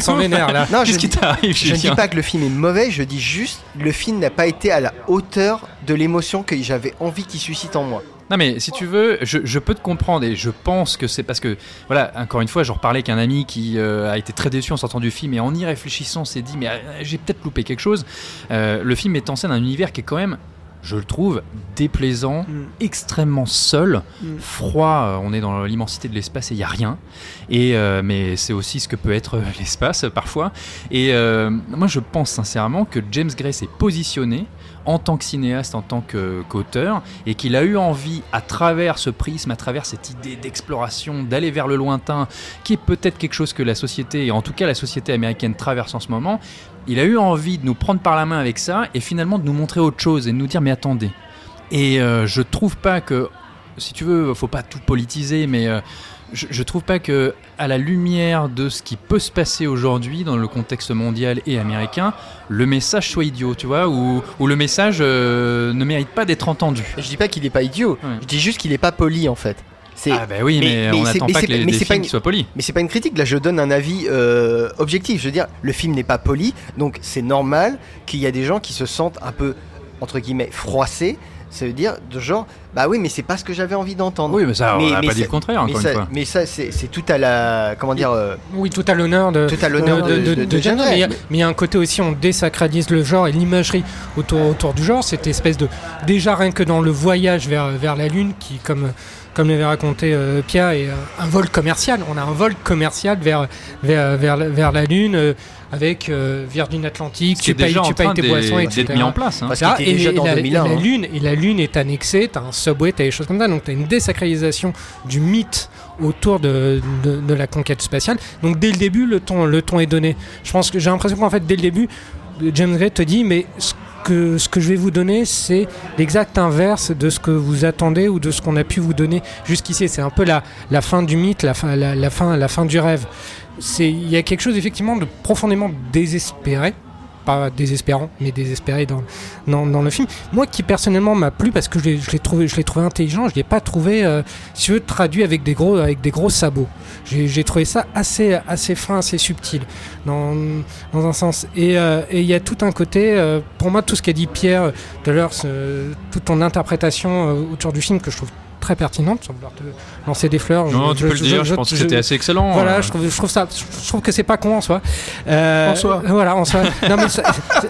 sens vénère, là. Non, je Qu'est-ce qui t'arrive Je ne dis pas que le film est mauvais, je dis juste le film n'a pas été à la hauteur de l'émotion que j'avais envie qu'il suscite en moi. Non mais si tu veux, je, je peux te comprendre et je pense que c'est parce que, voilà, encore une fois, j'en reparlais avec un ami qui euh, a été très déçu en sortant du film et en y réfléchissant s'est dit mais euh, j'ai peut-être loupé quelque chose. Euh, le film met en scène un univers qui est quand même, je le trouve, déplaisant, extrêmement seul, Mm. froid, euh, on est dans l'immensité de l'espace et il n'y a rien. Et, euh, mais c'est aussi ce que peut être euh, l'espace parfois. Et euh, moi je pense sincèrement que James Gray s'est positionné en tant que cinéaste, en tant qu'auteur, et qu'il a eu envie, à travers ce prisme, à travers cette idée d'exploration, d'aller vers le lointain, qui est peut-être quelque chose que la société, et en tout cas la société américaine traverse en ce moment, il a eu envie de nous prendre par la main avec ça, et finalement de nous montrer autre chose, et de nous dire, mais attendez. Et euh, je trouve pas que, si tu veux, faut pas tout politiser, mais euh, je, je trouve pas que, à la lumière de ce qui peut se passer aujourd'hui dans le contexte mondial et américain, le message soit idiot, tu vois, ou, ou le message euh, ne mérite pas d'être entendu. Je dis pas qu'il est pas idiot, je dis juste qu'il est pas poli en fait. C'est- Ah bah oui, mais on c'est- n'attend pas que les- mais pas films une- soient polis. Mais c'est pas une critique, là je donne un avis euh, objectif. Je veux dire, le film n'est pas poli, donc c'est normal qu'il y a des gens qui se sentent un peu, entre guillemets, froissés. Ça veut dire de genre, bah oui, mais c'est pas ce que j'avais envie d'entendre. Oui, mais ça, on n'a pas dit le contraire, mais encore ça- une fois. Mais ça, c'est c'est tout à la. Comment dire euh, Oui, tout à l'honneur de, Tout à l'honneur de- mais il y. Mais y a un côté aussi, on désacralise le genre et l'imagerie autour, autour du genre. Cette espèce de. Déjà, rien que dans le voyage vers, vers la Lune, qui, comme, comme l'avait raconté euh, Pierre, est un, un vol commercial. On a un vol commercial vers, vers, vers, la- vers la Lune. euh, avec euh, Virgin Atlantic, tu payes, tu payes tes boissons, etc. mis en place, hein. Parce Et, déjà et dans la, 2001, et la hein. Lune, et la Lune est annexée, t'as un subway, t'as des choses comme ça, donc t'as une désacralisation du mythe autour de, de, de la conquête spatiale. Donc dès le début, le ton, le ton est donné. Je pense que j'ai l'impression qu'en fait, dès le début, James Gray te dit, mais ce ce que je vais vous donner, c'est l'exact inverse de ce que vous attendez ou de ce qu'on a pu vous donner jusqu'ici. C'est un peu la, la fin du mythe, la fin, la, la fin, la fin du rêve. Il y a quelque chose effectivement de profondément désespéré pas désespérant, mais désespéré dans, dans, dans le film. Moi qui personnellement m'a plu parce que je l'ai trouvé, je l'ai trouvé intelligent, je l'ai pas trouvé, euh, si veux, traduit avec des gros, avec des gros sabots. J'ai trouvé ça assez, assez fin, assez subtil dans, dans un sens. Et euh, il y a tout un côté, euh, pour moi, tout ce qu'a dit Pierre euh, tout à l'heure, toute ton interprétation autour du film que je trouve très pertinente, sans vouloir te lancer des fleurs. Non, tu peux le dire, je pense que c'était assez excellent, Voilà, euh. je trouve, je trouve ça, je trouve que c'est pas con en soi. Euh, En soi. Voilà, en soi. Non, mais ça,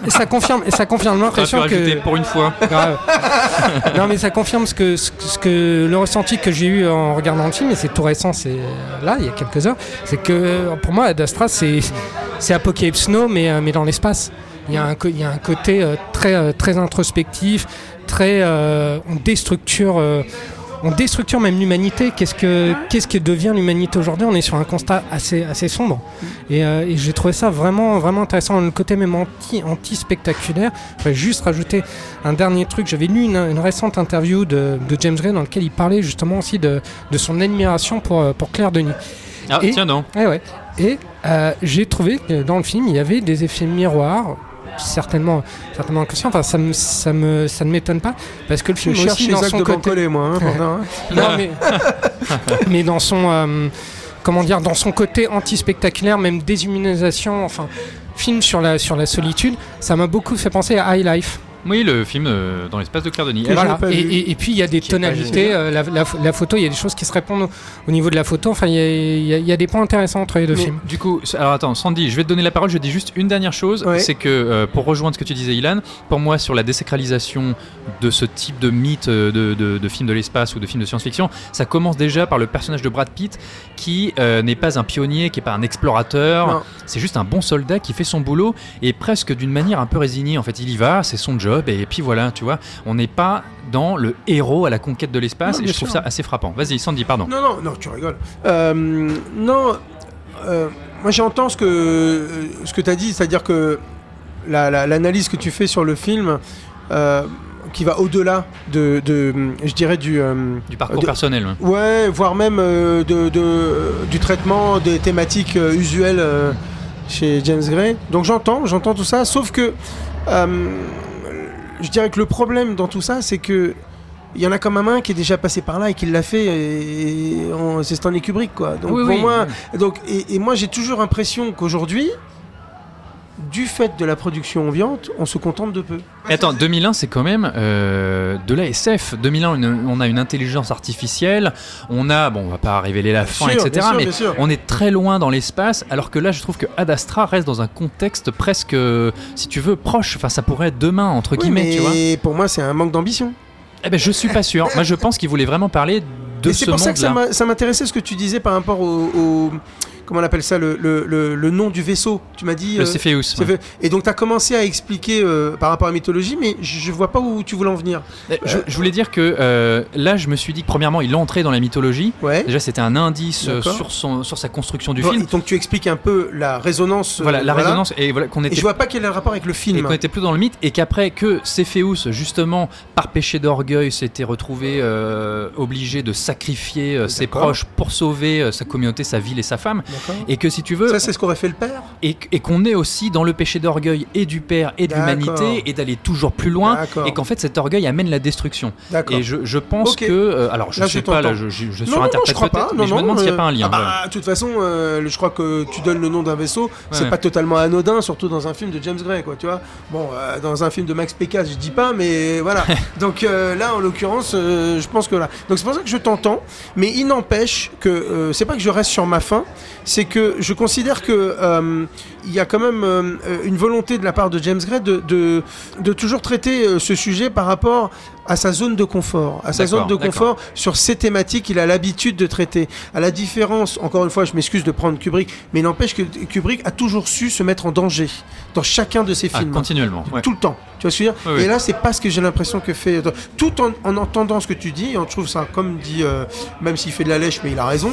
ça confirme, ça confirme l'impression que. pour une fois. Grave. non, mais ça confirme ce que, ce, que- ce que le ressenti que j'ai eu en regardant le film, et c'est tout récent, c'est là, il y a quelques heures, c'est que pour moi, Ad Astra, c'est c'est Apocalypse Now, mais, euh, mais dans l'espace. Il y, a un, il y a un côté euh, très, euh, très introspectif, très. euh, on déstructure. On déstructure même l'humanité. Qu'est-ce que qu'est-ce que devient l'humanité aujourd'hui? On est sur un constat assez assez sombre. Et, euh, et j'ai trouvé ça vraiment vraiment intéressant. Le côté même anti spectaculaire. Je voudrais juste rajouter un dernier truc. J'avais lu une, une récente interview de, de James Gray dans laquelle il parlait justement aussi de, de son admiration pour euh, pour Claire Denis. Ah, tiens donc. Ouais, ouais. Et euh, j'ai trouvé que dans le film, il y avait des effets miroirs, certainement, certainement inconscients. Enfin, ça, me, ça, me, ça ne m'étonne pas, parce que le Je film cherche aussi dans son de côté... Bancolé, moi, hein, hein. non, mais, mais dans son... euh, comment dire Dans son côté anti-spectaculaire, même déshumanisation, enfin, film sur la, sur la solitude, ça m'a beaucoup fait penser à High Life. Oui, le film euh, dans l'espace de Claire Denis. Et, voilà. et, et- et puis il y a des tonalités, euh, la, la- la photo, il y a des choses qui se répondent au, au niveau de la photo. Enfin, il y a, y y des points intéressants entre les deux Mais films. Du coup, alors attends, Sandy, je vais te donner la parole. Je dis juste une dernière chose, c'est que euh, pour rejoindre ce que tu disais, Ilan, pour moi, sur la désacralisation de ce type de mythe de, de, de film de l'espace ou de film de science-fiction, ça commence déjà par le personnage de Brad Pitt, qui euh, n'est pas un pionnier, qui n'est pas un explorateur. C'est juste un bon soldat qui fait son boulot et presque d'une manière un peu résignée. En fait, il y va, c'est son job, et puis voilà, tu vois, on n'est pas dans le héros à la conquête de l'espace, et je trouve ça assez frappant. Vas-y, Sandy, pardon. Non, non, non, tu rigoles. Euh, non, euh, moi j'entends ce que, ce que tu as dit, c'est-à-dire que la- la- l'analyse que tu fais sur le film, euh, qui va au-delà de, de, je dirais, du... euh, Du parcours de- personnel. ouais. Ouais, voire même euh, de, de, du traitement des thématiques euh, usuelles euh, chez James Gray. Donc j'entends, j'entends tout ça, sauf que euh, je dirais que le problème dans tout ça, c'est que il y en a comme un main qui est déjà passé par là et qui l'a fait, et, et on- c'est Stanley Kubrick, quoi. Donc Oui, pour oui. moi, donc, et, et moi j'ai toujours l'impression qu'aujourd'hui, du fait de la production ambiante, on se contente de peu. Attends, 2001, c'est quand même euh, de la SF. 2001, une- on a une intelligence artificielle, on a, bon, on va pas révéler la fin, sûr, etc., bien sûr, mais bien sûr. on est très loin dans l'espace, alors que là, je trouve que Ad Astra reste dans un contexte presque, si tu veux, proche. Enfin, ça pourrait être demain, entre Oui, guillemets, mais tu vois. pour moi, c'est un manque d'ambition. Eh ben, je suis pas sûr. Moi, je pense qu'il voulait vraiment parler de ce c'est pour ça que ça monde-là. m'intéressait ce que tu disais par rapport au, au- comment on appelle ça le, le- le- le nom du vaisseau. Tu m'as dit Le euh, Cepheus, Cepheus. ouais. Et donc tu as commencé à expliquer euh, par rapport à la mythologie, mais je, vois pas où tu voulais en venir. Je, je voulais dire que euh, là, je me suis dit que premièrement, il entrait dans la mythologie. Ouais. Déjà, c'était un indice sur, son, sur sa construction du film. et donc tu expliques un peu la résonance. Voilà, la résonance et voilà qu'on Et était je vois pas quel est le rapport avec le et film. qu'on était plus dans le mythe et qu'après que Céphéus justement par péché d'orgueil s'était retrouvé euh, obligé de sacrifier euh, ses proches pour sauver euh, sa communauté, sa ville et sa femme. Et que si tu veux Ça, c'est ce qu'aurait fait le père. et, et qu'on est aussi dans le péché d'orgueil et du père et de l'humanité et d'aller toujours plus loin et qu'en fait cet orgueil amène la destruction et je, je pense Ok. que euh, alors je Là, sais pas là je, je, je surinterprète je crois pas. peut-être mais je me demande s'il n'y a euh, pas un lien ah bah, voilà. De toute façon, euh, je crois que tu donnes le nom d'un vaisseau, c'est pas totalement anodin, surtout dans un film de James Gray, quoi. Tu vois. Bon, euh, dans un film de Max Pécasse, je dis pas, mais voilà. Donc euh, là, en l'occurrence, euh, je pense que là. Donc c'est pour ça que je t'entends, mais il n'empêche que euh, c'est pas que je reste sur ma faim, c'est que je considère que euh, il y a quand même euh, une volonté de la part de James Gray de, de, de toujours traiter euh, ce sujet par rapport à sa zone de confort, à sa zone de confort sur ces thématiques qu'il a l'habitude de traiter. À la différence, encore une fois, je m'excuse de prendre Kubrick, mais il n'empêche que Kubrick a toujours su se mettre en danger dans chacun de ses Ah, films. continuellement ouais. Tout le temps. Tu vois ce que je veux dire? Oui, oui. Et là, c'est pas ce que j'ai l'impression que fait. Tout en, en entendant ce que tu dis, et on trouve ça, comme dit, euh, même s'il fait de la lèche, mais il a raison,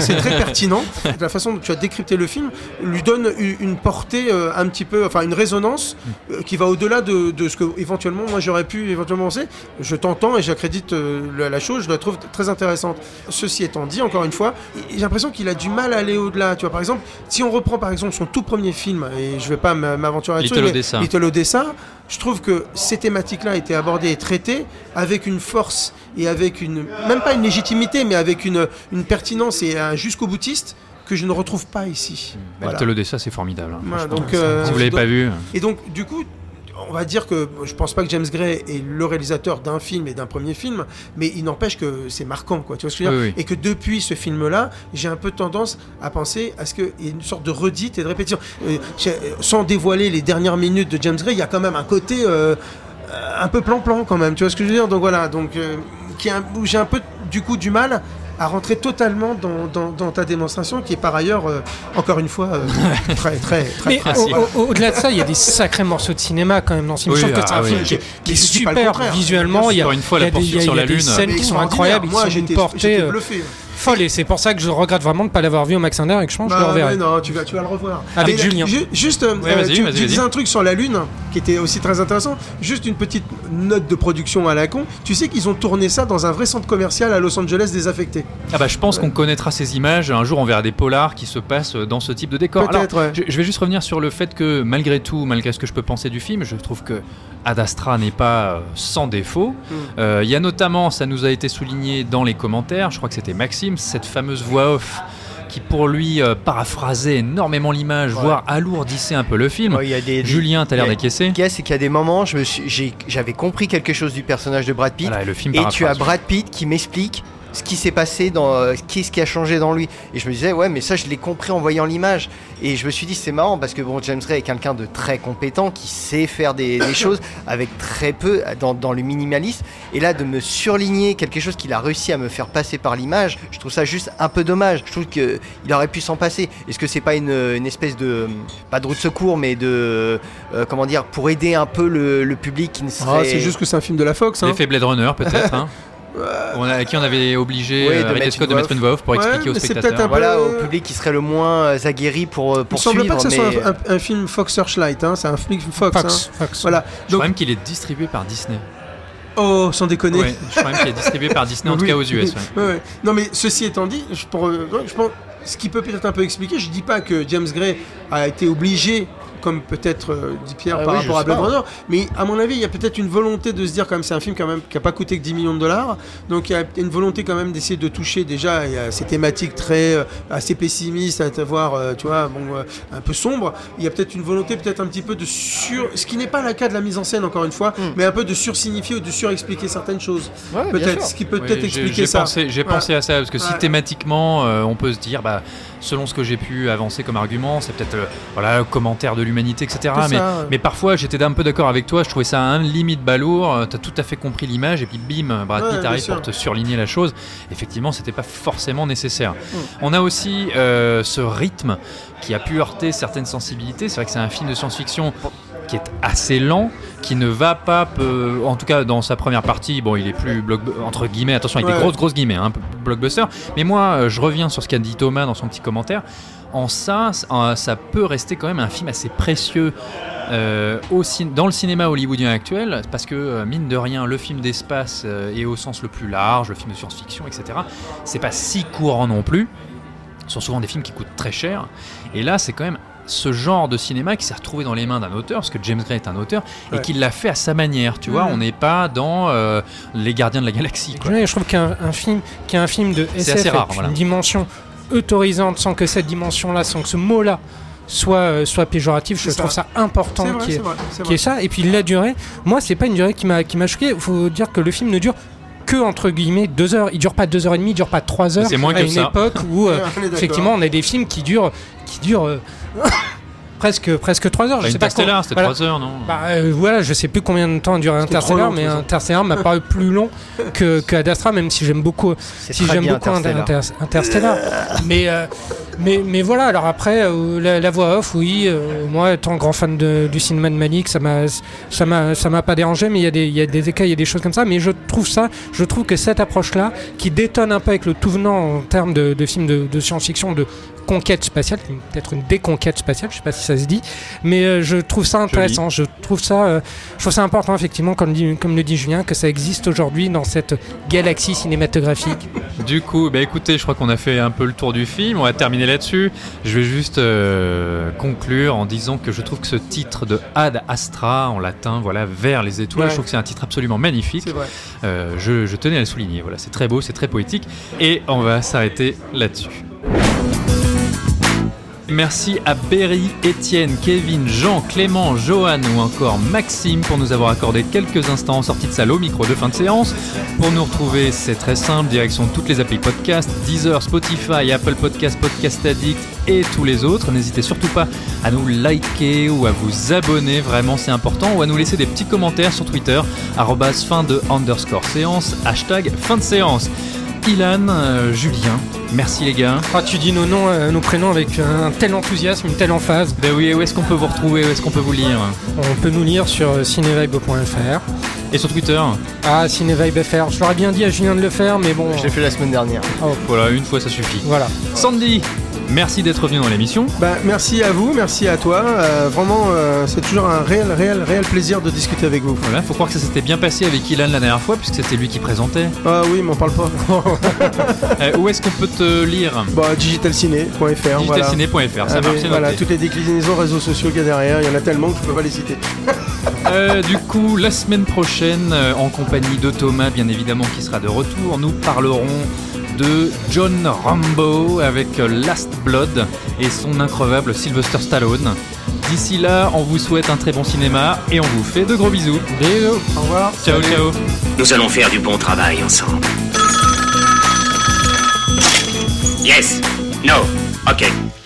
c'est très, pertinent. La façon dont tu as décrypté le film lui donne u- une portée euh, un petit peu, enfin une résonance euh, qui va au-delà de, de ce que éventuellement moi j'aurais pu éventuellement penser. Je t'entends et j'accrédite euh, la, chose, je la trouve très intéressante. Ceci étant dit, encore une fois, j'ai l'impression qu'il a du mal à aller au-delà. Tu vois, par exemple, si on reprend par exemple son tout premier film, et je vais pas m'aventurer là-dessus, Little Odessa. Little Odessa, je trouve que ces thématiques-là étaient abordées et traitées avec une force et avec une, même pas une légitimité, mais avec une, une pertinence et un jusqu'au boutiste que je ne retrouve pas ici. Bah, Voilà. Little Odessa c'est formidable hein, donc, euh, si vous l'avez donc- pas vu Et donc, du coup, on va dire que je pense pas que James Gray est le réalisateur d'un film et d'un premier film, mais il n'empêche que c'est marquant, quoi. Tu vois ce que je veux dire Oui, oui. Et que depuis ce film-là, j'ai un peu tendance à penser à ce qu'il y ait une sorte de redite et de répétition. Euh, euh, sans dévoiler les dernières minutes de James Gray, il y a quand même un côté euh, euh, un peu plan-plan quand même. Tu vois ce que je veux dire? Donc voilà, donc euh, j'ai un peu du coup du mal à rentrer totalement dans, dans- dans ta démonstration qui est par ailleurs euh, encore une fois euh, très très très Mais précis. au- au- au-delà de ça, il y a des sacrés morceaux de cinéma quand même dans ce film. Oui, je trouve que ah c'est un oui. film qui est, qui super visuellement. Il y a, Encore une fois, il y a la des, sur il y a la des Lune. scènes Mais qui sont incroyables, qui Moi, sont portées j'étais euh, bluffé. Folles. Et c'est pour ça que je regrette vraiment de ne pas l'avoir vu au Max Under et que je pense que je le Bah, reverrai. non, tu vas, tu vas le revoir. Avec Mais, Julien. ju- juste, euh, Ouais, tu, vas-y, tu vas-y. disais un truc sur la Lune qui était aussi très intéressant. Juste une petite note de production à la con. Tu sais qu'ils ont tourné ça dans un vrai centre commercial à Los Angeles désaffecté. Ah bah je pense qu'on connaîtra ces images. Un jour on verra des polars qui se passent dans ce type de décor. Peut-être, Alors, ouais. je, je vais juste revenir sur le fait que malgré tout, malgré ce que je peux penser du film, je trouve que Ad Astra n'est pas euh, sans défaut. Mm. Euh, Il y a notamment, ça nous a été souligné dans les commentaires, je crois que c'était Maxime, cette fameuse voix off qui pour lui euh, paraphrasait énormément l'image, voire alourdissait un peu le film. Ouais, y a des- Julien, t'as l'air d'acquiescer. Ce qu'il y a, c'est qu'il y a des moments, j'avais compris quelque chose du personnage de Brad Pitt. Voilà, et le film et tu as. Brad Pitt qui m'explique ce qui s'est passé dans euh, qu'est-ce qui a changé dans lui et je me disais ouais mais ça je l'ai compris en voyant l'image et je me suis dit c'est marrant parce que bon James Gray est quelqu'un de très compétent qui sait faire des, des choses avec très peu dans, dans le minimalisme et là de me surligner quelque chose qu'il a réussi à me faire passer par l'image je trouve ça juste un peu dommage je trouve que il aurait pu s'en passer est-ce que c'est pas une, une espèce de pas de roue de secours mais de euh, comment dire pour aider un peu le, le public qui ne serait Ah, c'est juste que c'est un film de la Fox. Hein. L'effet Blade Runner peut-être. hein. On a, à qui on avait obligé Oui, de euh, mettre Scott de une mettre une voix off pour Ouais, expliquer aux spectateurs. peut-être un peu- voilà au public qui serait le moins euh, aguerri pour euh, Il pour semble suivre pas que ce mais- soit un, un- un film Fox Searchlight. Hein. C'est un film Fox. Fox, hein. Fox. Voilà. Je crois même qu'il est distribué par Disney. Oh, sans déconner. Ouais, je crois même qu'il est distribué par Disney, en tout cas aux US. ouais. Ouais, ouais. Non, mais ceci étant dit, je, pour, euh, ouais, je pense, ce qui peut peut-être un peu expliquer, je dis pas que James Gray a été obligé comme peut-être euh, dit Pierre Ah par oui, rapport à Blade pas. Runner. Mais à mon avis, il y a peut-être une volonté de se dire quand même c'est un film quand même qui a pas coûté que 10 millions de dollars. Donc il y a une volonté quand même d'essayer de toucher déjà il y a ces thématiques très euh, assez pessimistes, à savoir euh, tu vois bon euh, un peu sombre. Il y a peut-être une volonté peut-être un petit peu de sur ce qui n'est pas le cas de la mise en scène encore une fois, mais un peu de sursignifier ou de surexpliquer certaines choses. Hmm. Ouais, peut-être ce qui peut Oui, peut-être expliquer ça. J'ai Ouais. pensé à ça parce que si Ouais. thématiquement euh, on peut se dire, bah, selon ce que j'ai pu avancer comme argument, c'est peut-être euh, voilà le commentaire de l'humanité, etc. Mais, ça, ouais. mais parfois j'étais un peu d'accord avec toi. Je trouvais ça un limite balourd. euh, T'as tout à fait compris l'image et puis bim, Brad Pitt arrive pour te surligner la chose. Effectivement, c'était pas forcément nécessaire. Mm. On a aussi euh, ce rythme qui a pu heurter certaines sensibilités. C'est vrai que c'est un film de science-fiction qui est assez lent, qui ne va pas, peu- en tout cas dans sa première partie, bon, il est plus entre guillemets, attention avec Ouais. des grosses grosses guillemets, un peu blockbuster. Mais moi, euh, je reviens sur ce qu'a dit Thomas dans son petit commentaire. En ça, ça peut rester quand même un film assez précieux euh, au dans le cinéma hollywoodien actuel, parce que euh, mine de rien, le film d'espace euh, et au sens le plus large, le film de science-fiction, etc. C'est pas si courant non plus. Ce sont souvent des films qui coûtent très cher. Et là, c'est quand même ce genre de cinéma qui s'est retrouvé dans les mains d'un auteur, parce que James Gray est un auteur, et Ouais. qui l'a fait à sa manière. Tu vois, Mhm. on n'est pas dans euh, Les Gardiens de la Galaxie. Quoi. Je trouve qu'un un film, qu'un film de C'est SF assez rare, avec voilà. une dimension autorisante, sans que cette dimension-là, sans que ce mot-là soit, euh, soit péjoratif, je trouve ça. important qu'il qu'il y vrai. ait ça. Et puis la durée, moi, c'est pas une durée qui m'a qui m'a choqué. Il faut dire que le film ne dure que entre guillemets deux heures. Il dure pas deux heures et demie, il dure pas trois heures. C'est moins à que une ça. époque où euh, Ouais, on est d'accord. effectivement on a des films qui durent qui durent euh, presque presque trois heures. Bah, je sais pas Interstellar, c'était voilà. 3 heures, non Bah euh, voilà, je sais plus combien de temps a duré Interstellar, long, mais. Interstellar m'a paru plus long que, que Ad Astra, même si j'aime beaucoup, si j'aime beaucoup Interstellar. Inter- Interstellar. mais, euh, mais mais voilà. Alors après, euh, la, la voix off, oui. euh, moi, étant grand fan de- du cinéma de Malik, ça m'a ça m'a ça m'a pas dérangé, mais il y a des il y a des écailles, il y a des choses comme ça. Mais je trouve ça, je trouve que cette approche-là, qui détonne un peu avec le tout venant en termes de, de films de, de science-fiction, de conquête spatiale, peut-être une déconquête spatiale, je sais pas si ça se dit, mais euh, je trouve ça intéressant, je trouve ça, euh, je trouve ça important effectivement, comme, dit- comme le dit Julien, que ça existe aujourd'hui dans cette galaxie cinématographique. Du coup, bah écoutez, je crois qu'on a fait un peu le tour du film. On va terminer là-dessus. Je vais juste euh, conclure en disant que je trouve que ce titre de Ad Astra en latin, voilà, vers les étoiles, Ouais. je trouve que c'est un titre absolument magnifique. Euh, je, je tenais à le souligner. Voilà, c'est très beau, c'est très poétique. Et on va s'arrêter là-dessus. Merci à Berry, Étienne, Kevin, Jean, Clément, Johan ou encore Maxime pour nous avoir accordé quelques instants en sortie de salle micro de fin de séance. Pour nous retrouver, c'est très simple, direction toutes les applis podcast, Deezer, Spotify, Apple Podcast, Podcast Addict et tous les autres. N'hésitez surtout pas à nous liker ou à vous abonner, vraiment c'est important, ou à nous laisser des petits commentaires sur Twitter, fin de underscore séance, hashtag fin de séance. Ilan, euh, Julien, merci les gars. Ah, tu dis nos noms, euh, nos prénoms avec un tel enthousiasme, une telle emphase. Ben oui, où est-ce qu'on peut vous retrouver Où est-ce qu'on peut vous lire On peut nous lire sur euh, cinevibe.fr. Et sur Twitter Ah, cinevibe.fr. Je l'aurais bien dit à Julien de le faire, mais bon. Je l'ai fait la semaine dernière. Oh, Voilà, une fois ça suffit. voilà. Sandy, merci d'être venu dans l'émission. Bah, merci à vous, merci à toi. Euh, vraiment, euh, c'est toujours un réel, réel, réel plaisir de discuter avec vous. Voilà, faut croire que ça s'était bien passé avec Ilan la dernière fois, puisque c'était lui qui présentait. Ah oui, m'en parle pas. Euh, où est-ce qu'on peut te lire bah, digitalciné.fr. voilà. Digitalciné.fr, ça Avec, marche, Voilà, toutes les déclinaisons réseaux sociaux qu'il y a derrière, il y en a tellement que je peux pas les citer. Du coup, la semaine prochaine, en compagnie de Thomas, bien évidemment, qui sera de retour, nous parlerons de John Rambo avec Last Blood et son increvable Sylvester Stallone. D'ici là, on vous souhaite un très bon cinéma et on vous fait de gros bisous. Bisous. Au revoir. Ciao, ciao. Nous allons faire du bon travail ensemble. Yes. No. Ok.